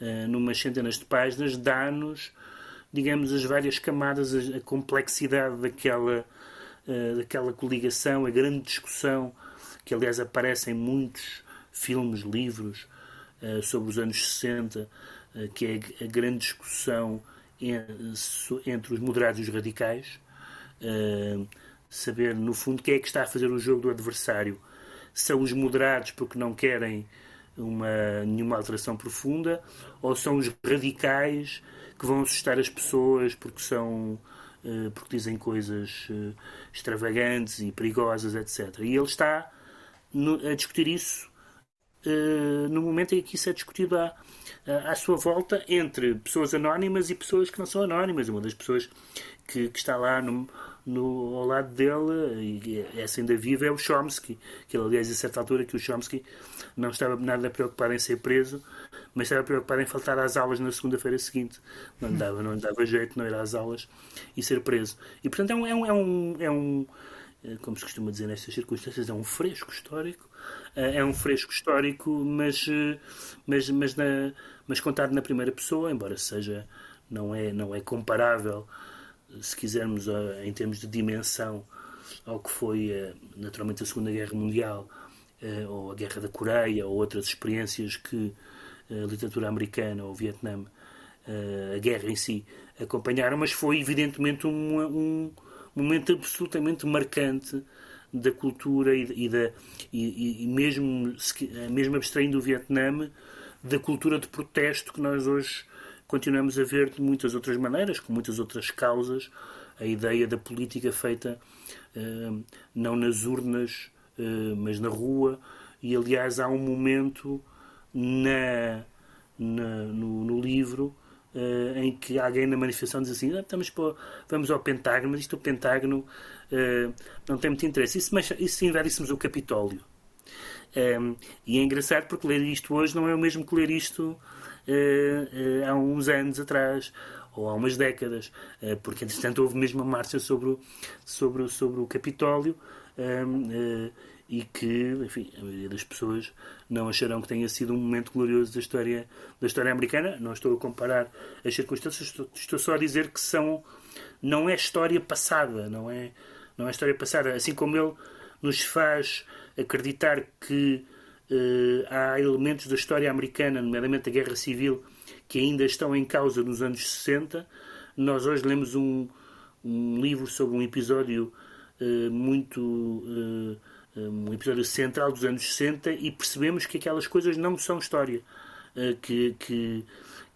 uh, numas centenas de páginas, dá-nos, digamos, as várias camadas, a, a complexidade daquela, uh, daquela coligação, a grande discussão, que aliás aparece em muitos filmes, livros uh, sobre os anos 60, que é a grande discussão entre os moderados e os radicais. saber, no fundo, quem é que está a fazer o jogo do adversário. São os moderados porque não querem uma, nenhuma alteração profunda, ou são os radicais que vão assustar as pessoas porque são uh, porque dizem coisas uh, extravagantes e perigosas, etc. E ele está a discutir isso uh, no momento em que isso é discutido à, à sua volta entre pessoas anónimas e pessoas que não são anónimas. Uma das pessoas que, que está lá no, no, ao lado dele, e essa ainda viva, é o Chomsky, que ele, aliás, a certa altura, que o Chomsky não estava nada preocupado em ser preso, mas estava preocupado em faltar às aulas na segunda-feira seguinte. Não dava, não dava jeito não ir às aulas e ser preso. E, portanto, é um, é um, é um, é eh, como se costuma dizer nestas circunstâncias, é um fresco histórico. Eh, é um fresco histórico, mas, eh, mas, mas, na, mas contado na primeira pessoa, embora seja, não é, não é comparável se quisermos, em termos de dimensão, ao que foi eh, naturalmente a Segunda Guerra Mundial, eh, ou a Guerra da Coreia, ou outras experiências que a literatura americana ou o Vietnã, eh, a guerra em si, acompanharam, mas foi evidentemente um, um momento absolutamente marcante da cultura e, e da, e, e, mesmo, mesmo abstraindo o Vietnã, da cultura de protesto que nós hoje continuamos a ver de muitas outras maneiras, com muitas outras causas, a ideia da política feita uh, não nas urnas, uh, mas na rua. E, aliás, há um momento na, na no, no, livro uh, em que alguém na manifestação diz assim: ah, estamos para, vamos ao Pentágono, mas isto o Pentágono não tem muito interesse. Isso, mas, isso se invaríssemos o Capitólio. Um, e é engraçado porque ler isto hoje não é o mesmo que ler isto há uns anos atrás ou há umas décadas, uh, porque entretanto houve mesmo uma marcha sobre o, sobre, sobre o Capitólio um, e que, enfim, a maioria das pessoas não acharão que tenha sido um momento glorioso da história, da história americana. Não estou a comparar as circunstâncias, estou, estou só a dizer que são, não é história passada, não é, não é história passada. Assim como ele nos faz acreditar que há elementos da história americana, nomeadamente a Guerra Civil, que ainda estão em causa nos anos 60. Nós hoje lemos um, um livro sobre um episódio uh, muito. Uh, um episódio central dos anos 60 e percebemos que aquelas coisas não são história. que, que,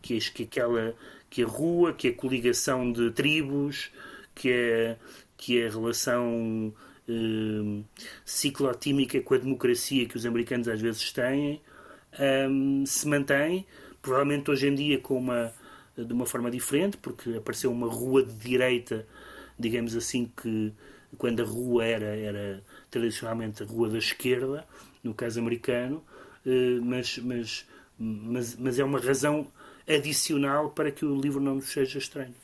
que, que, aquela, que a rua, que a coligação de tribos, que a, que a relação uh, ciclotímica com a democracia que os americanos às vezes têm um, se mantém, provavelmente hoje em dia com uma, de uma forma diferente, porque apareceu uma rua de direita, digamos assim, que quando a rua era, era tradicionalmente a rua da esquerda, no caso americano, uh, mas, mas, mas, mas é uma razão adicional para que o livro não nos seja estranho.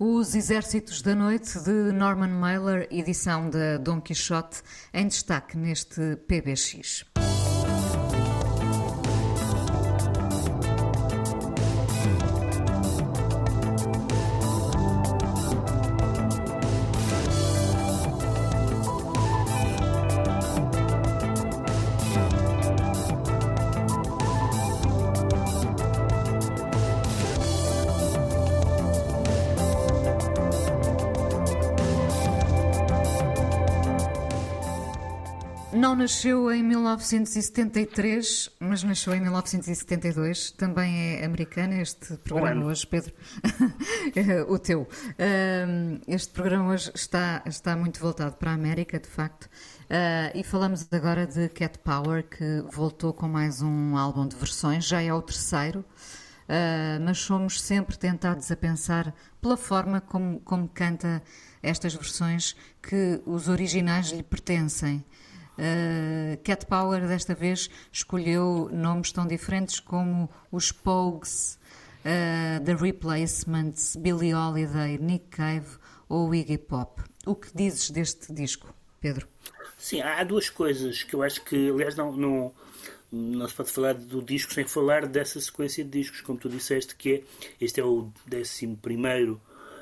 Os Exércitos da Noite de Norman Mailer, edição da Dom Quixote, em destaque neste PBX. Nasceu em 1973, mas nasceu em 1972. Também é americana este programa hoje, Pedro. o teu. Este programa hoje está, está muito voltado para a América, de facto. Ah, e falamos agora de Cat Power, que voltou com mais um álbum de versões, já é o terceiro. Uh, mas somos sempre tentados a pensar pela forma como, como canta estas versões que os originais lhe pertencem. Uh, Cat Power desta vez escolheu nomes tão diferentes como os Pogues, uh, The Replacements, Billie Holiday, Nick Cave ou Iggy Pop. O que dizes deste disco, Pedro? Sim, há duas coisas que eu acho que, aliás, não, não, não se pode falar do disco sem falar dessa sequência de discos, como tu disseste, que é este é o 11 primeiro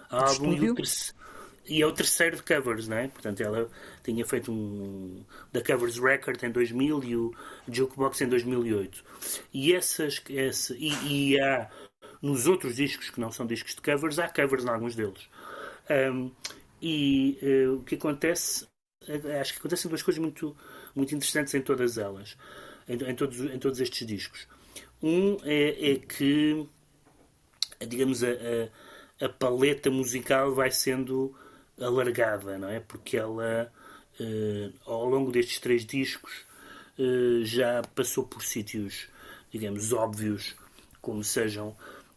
álbum e, o e é o terceiro de covers, não é? Portanto, ela tinha feito um da Covers Record em 2000 e o Jukebox em 2008. E essas essa, e, e há nos outros discos que não são discos de covers, há covers em alguns deles. Um, e uh, o que acontece, acho que acontecem duas coisas muito, muito interessantes em todas elas, em, em todos, em todos estes discos. Um é, é que, digamos, a, a, a, paleta musical vai sendo alargada, não é? Porque ela, uh, ao longo destes três discos, uh, já passou por sítios, digamos, óbvios, como sejam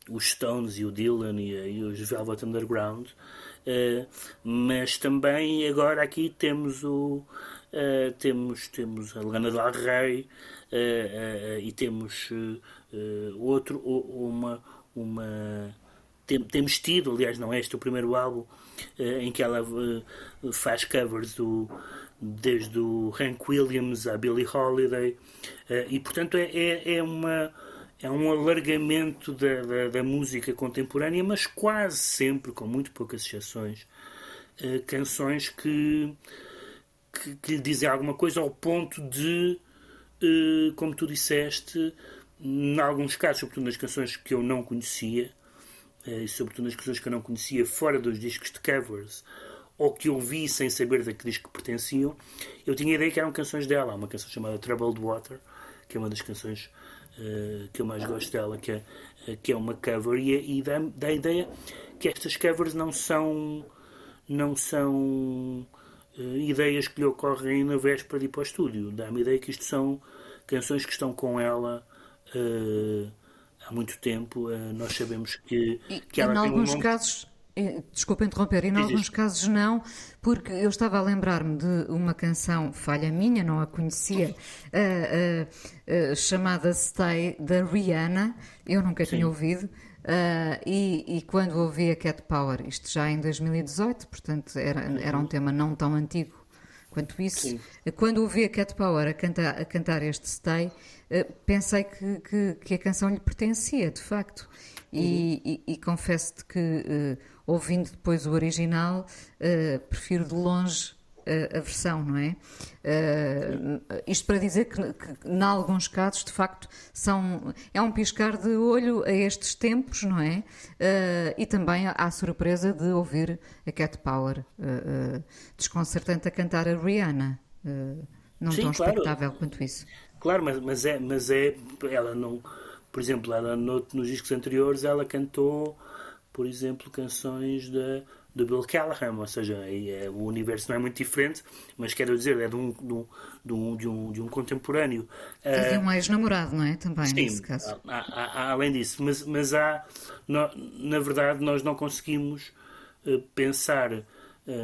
os Stones e o Dylan e, e os Velvet Underground, uh, mas também agora aqui temos o temos temos a Lana Del Rey e temos outro uma uma tem, temos tido aliás não é este o primeiro álbum em que ela faz covers do desde o Hank Williams a Billie Holiday e portanto é, é, é uma é um alargamento da, da, da, música contemporânea, mas quase sempre, com muito poucas exceções, canções que, que, que, lhe dizem alguma coisa ao ponto de, como tu disseste, em alguns casos, sobretudo nas canções que eu não conhecia, e sobretudo nas canções que eu não conhecia fora dos discos de covers, ou que ouvi sem saber de que disco pertenciam, eu tinha a ideia que eram canções dela. Há uma canção chamada Troubled Water, que é uma das canções uh, que eu mais gosto dela, que é, uh, que é uma cover, e, e dá, dá a ideia que estas covers não são, não são uh, ideias que lhe ocorrem na véspera de ir para o estúdio. Dá-me a ideia que isto são canções que estão com ela há muito tempo. nós sabemos que, que e, em alguns um casos Desculpa interromper, e em alguns casos não, porque eu estava a lembrar-me de uma canção, falha minha, não a conhecia, uh, uh, uh, chamada Stay, da Rihanna, eu nunca Sim. tinha ouvido, e, e, quando ouvi a Cat Power, isto já em 2018, portanto era, era um tema não tão antigo quanto isso, Sim. quando ouvi a Cat Power a cantar, a cantar este Stay, pensei que, que, que, a canção lhe pertencia, de facto. E, uhum. e, e confesso-te que ouvindo depois o original, uh, prefiro de longe a versão, não é? Uh, isto para dizer que, que, em alguns casos, de facto, são, é um piscar de olho a estes tempos, não é? e também há surpresa de ouvir a Cat Power desconcertante a cantar a Rihanna. não Sim, tão claro. expectável quanto isso. Claro, mas, mas, é, mas é. Ela não. Por exemplo, ela no, nos discos anteriores ela cantou por exemplo, canções de, de Bill Callahan, ou seja, é, o universo não é muito diferente, mas quero dizer, é de um, de um, de um, de um, de um contemporâneo. E de um ex-namorado, não é? Também, sim, nesse caso. Há, há, há, além disso, mas, mas há, no, na verdade, nós não conseguimos uh, pensar, uh,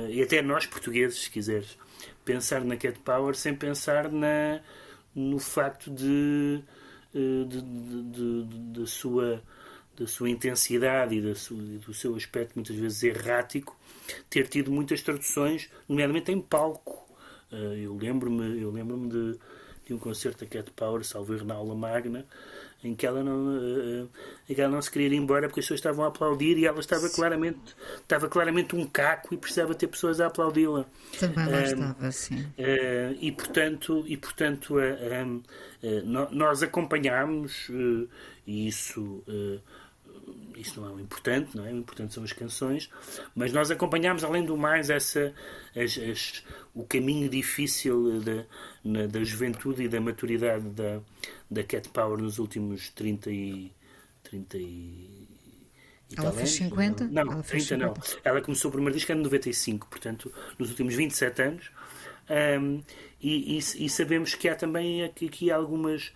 e até nós portugueses, se quiseres, pensar na Cat Power sem pensar na, no facto de, uh, de, de, de, de sua da sua intensidade e, da sua, do seu aspecto muitas vezes errático, ter tido muitas traduções, nomeadamente em palco. Uh, eu lembro-me eu lembro de, de um concerto da Cat Power, salvo na aula magna, em que ela não, uh, em que ela não se queria ir embora porque as pessoas estavam a aplaudir e ela estava claramente, estava claramente um caco e precisava ter pessoas a aplaudi-la. Também lá uh, estava, sim. Uh, e portanto, e, portanto nós acompanhámos e isso isso não é o importante, não é? O importante são as canções, mas nós acompanhámos, além do mais, essa, as, as, o caminho difícil da, na, da juventude e da maturidade da, da Cat Power nos últimos 30 e. 30 e ela fez 50? Não, ela 30 50. não. Ela começou o primeiro disco em 95, portanto, nos últimos 27 anos. Um, e, e, e, sabemos que há também aqui, aqui algumas,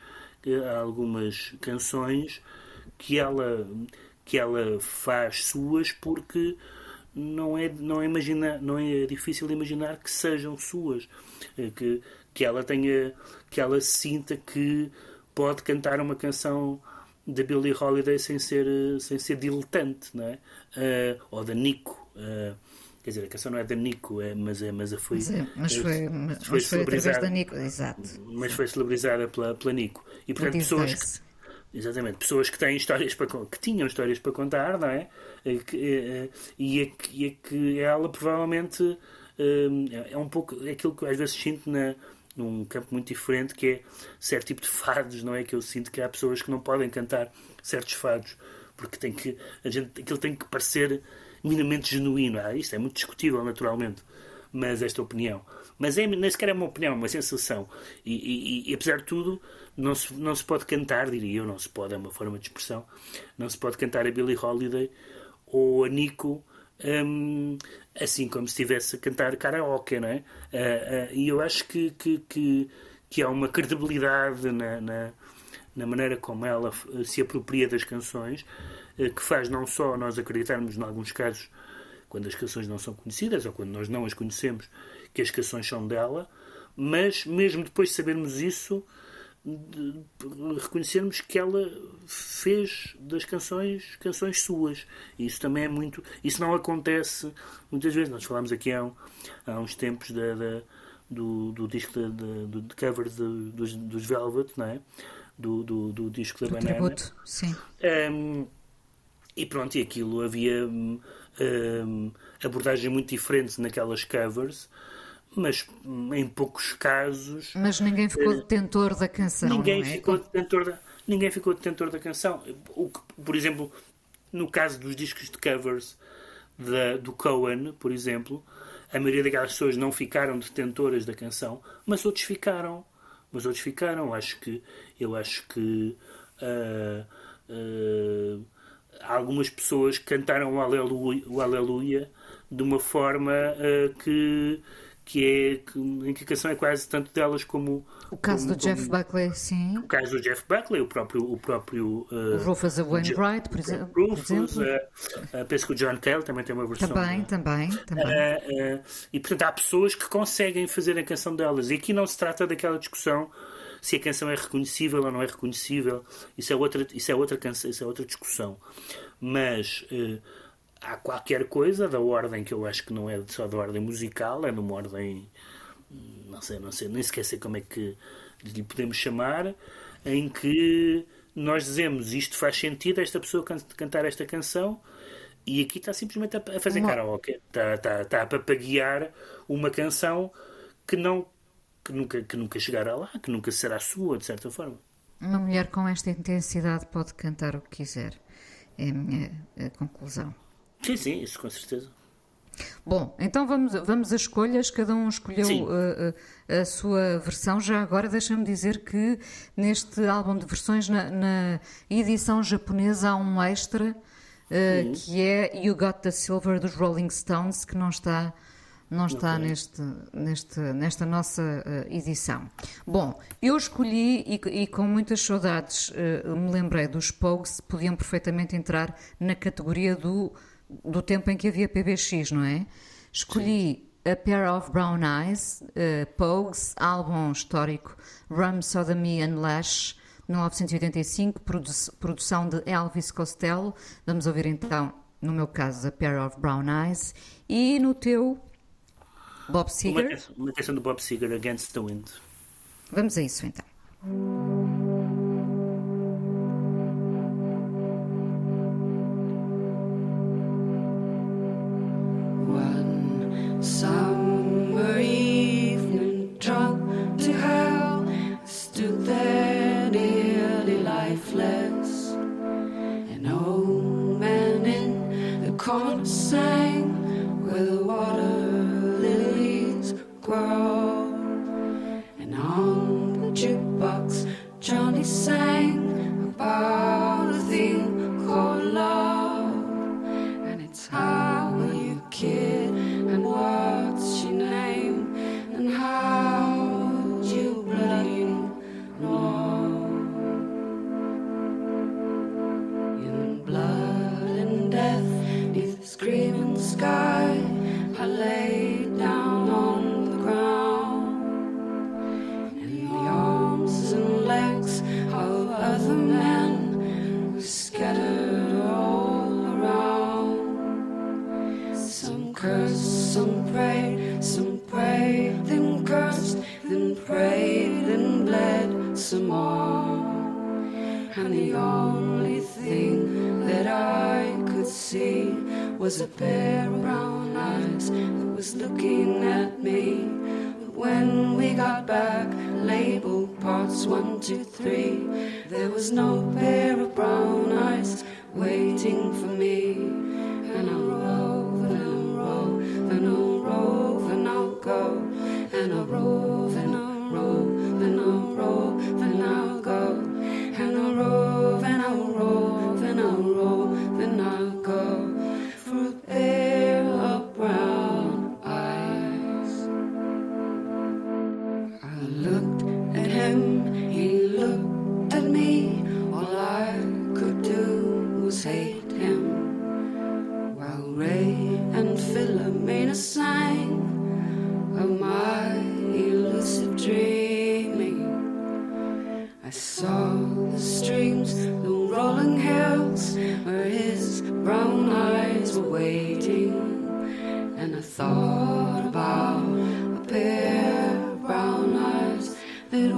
algumas canções que ela que ela faz suas porque não é não é imagina não é difícil imaginar que sejam suas eh, que que ela tenha que ela sinta que pode cantar uma canção da Billie Holiday sem ser sem ser diletante não é uh, ou da Nico uh, Quer dizer, a canção não é da Nico, é, mas, é, mas foi. Mas, é, mas foi, eh, mas foi, através celebrizada- da Nico, exato. Mas foi celebrizada pela, pela Nico. E portanto, pessoas que, exatamente, pessoas que têm histórias para que tinham histórias para contar, não é? Eh, que, eh, e, é que, e é que ela provavelmente eh, é um pouco aquilo que às vezes sinto na, num campo muito diferente, que é certo tipo de fados, não é? Que eu sinto que há pessoas que não podem cantar certos fados porque tem que, a gente, aquilo tem que parecer minimamente genuíno. Ah, isto é muito discutível, naturalmente, mas esta opinião. Mas é, nem sequer é uma opinião, é uma sensação. E, e- e, apesar de tudo, não se, não se pode cantar, diria eu, não se pode, é uma forma de expressão, não se pode cantar a Billie Holiday ou a Nico hum, assim como se estivesse a cantar karaoke, não é? Ah, ah, e eu acho que, que, que, que há uma credibilidade na, na, na maneira como ela eh, se apropria das canções, eh, que faz não só nós acreditarmos, em alguns casos, quando as canções não são conhecidas ou quando nós não as conhecemos, que as canções são dela, mas mesmo depois de sabermos isso, de- de reconhecermos que ela fez das canções canções suas. Isso também é muito. Isso não acontece muitas vezes. Nós falámos aqui há, há uns tempos da, da- do, do disco da- do, de cover de- dos, dos Velvet, não é? Do, do, do disco da Do Banana. tributo, sim. Um, e pronto, e aquilo havia um, um, abordagens muito diferentes naquelas covers, mas hum, em poucos casos Mas ninguém ficou detentor da canção, ninguém, é? ficou detentor da, ninguém ficou detentor da canção. O que, por exemplo, no caso dos discos de covers da- do Cohen, por exemplo, a maioria daquelas pessoas não ficaram detentoras da canção, mas outros ficaram. Mas outros ficaram. Acho que, eu acho que ah, ah, algumas pessoas cantaram o Aleluia, o Aleluia de uma forma ah, que, que é que, a canção é quase tanto delas como O caso como- do Jeff como- Buckley, sim. o caso do Jeff Buckley, o próprio. O, próprio O Rufus Wainwright, por exemplo. por Rufus, exemplo. eh, eh, penso que o John Cale também tem uma versão. Também, também, também. Eh, eh, e portanto há pessoas que conseguem fazer a canção delas. E aqui não se trata daquela discussão se a canção é reconhecível ou não é reconhecível. Isso é outra, isso é outra, canção, isso é outra discussão. Mas há qualquer coisa da ordem que eu acho que não é só da ordem musical, é numa ordem não sei, não sei, nem sequer sei como é que lhe podemos chamar, em que nós dizemos isto faz sentido esta pessoa can- cantar esta canção e aqui está simplesmente a, a fazer Uma- karaoke, está, está, está a papaguear uma canção que não que nunca, que nunca chegará lá, que nunca será sua, de certa forma. Uma mulher com esta intensidade pode cantar o que quiser. É a minha eh, conclusão. Sim, sim, isso com certeza. Bom, então vamos, vamos às escolhas, cada um escolheu Sim. eh, eh, a sua versão. Já agora deixa-me dizer que neste álbum de versões, na, na edição japonesa, há um extra eh, que é You Got the Silver dos Rolling Stones, que não está, não está neste, neste, nesta nossa eh, edição. Bom, eu escolhi e, e com muitas saudades eh, me lembrei dos Pogues, podiam perfeitamente entrar na categoria do, do tempo em que havia PBX, não é? Escolhi A Pair of Brown Eyes, eh, Pogues, álbum histórico Rum, Sodomy and Lash, 1985, produ produção de Elvis Costello. Vamos ouvir então, no meu caso, A Pair of Brown Eyes. E no teu, Bob Seger. uma canção do Bob Seger, Against the Wind. Vamos a isso então.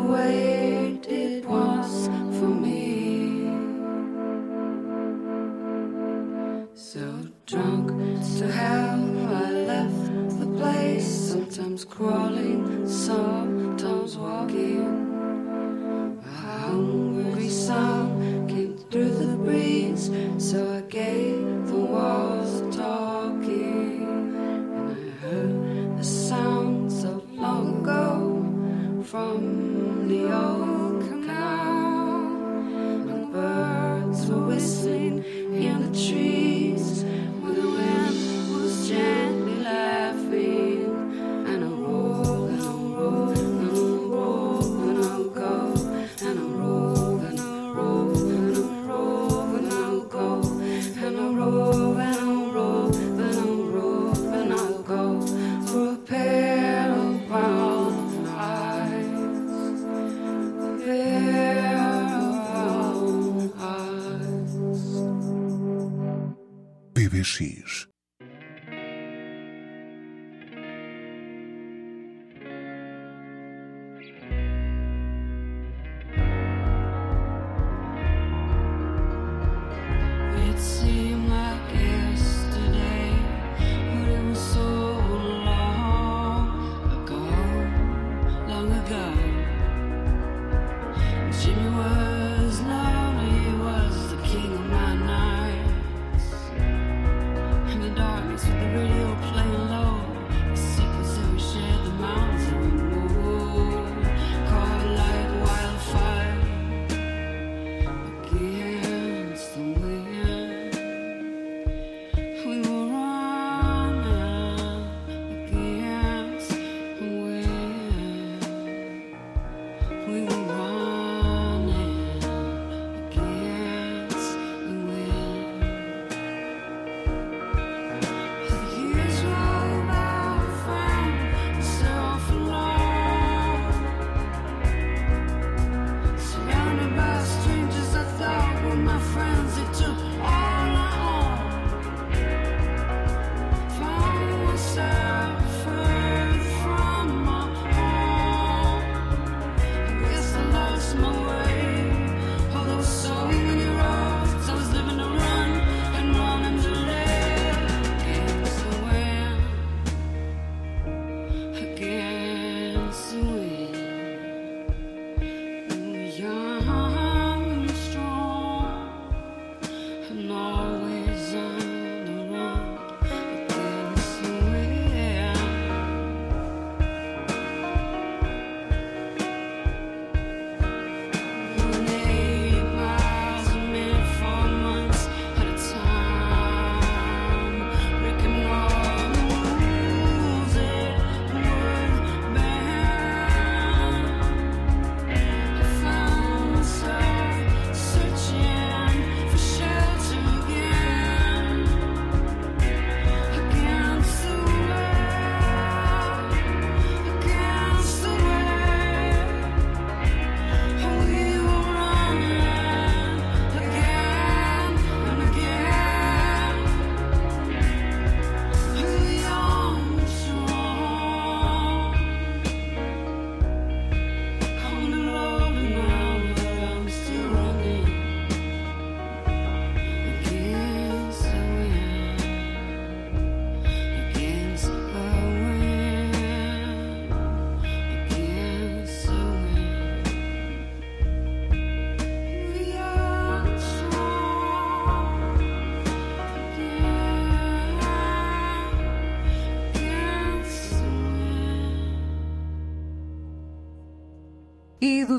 That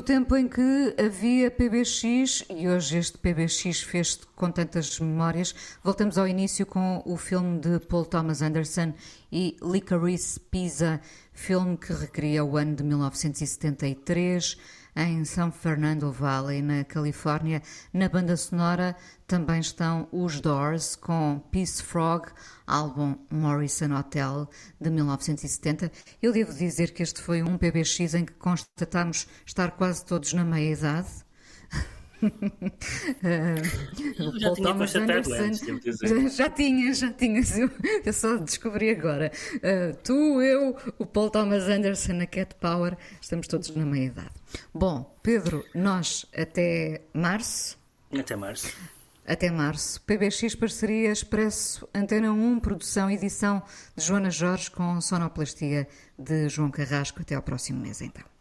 tempo em que havia PBX, e hoje este PBX fez com tantas memórias, voltamos ao início com o filme de Paul Thomas Anderson e Licorice Pizza, filme que recria o ano de 1973 em São Fernando Valley, na Califórnia. Na banda sonora também estão os Doors com Peace Frog, álbum Morrison Hotel de 1970. Eu devo dizer que este foi um PBX em que constatamos estar quase todos na meia-idade. uh, já tinha Thomas Anderson, já, já tinha, já tinhas, eu, eu só descobri agora. Uh, tu, eu, o Paul Thomas Anderson, a Cat Power, estamos todos na meia-idade. Bom, Pedro, nós até março. Até março. Até março. PBX Parceria Expresso Antena 1, produção e edição de Joana Jorge com sonoplastia de João Carrasco. Até ao próximo mês, então.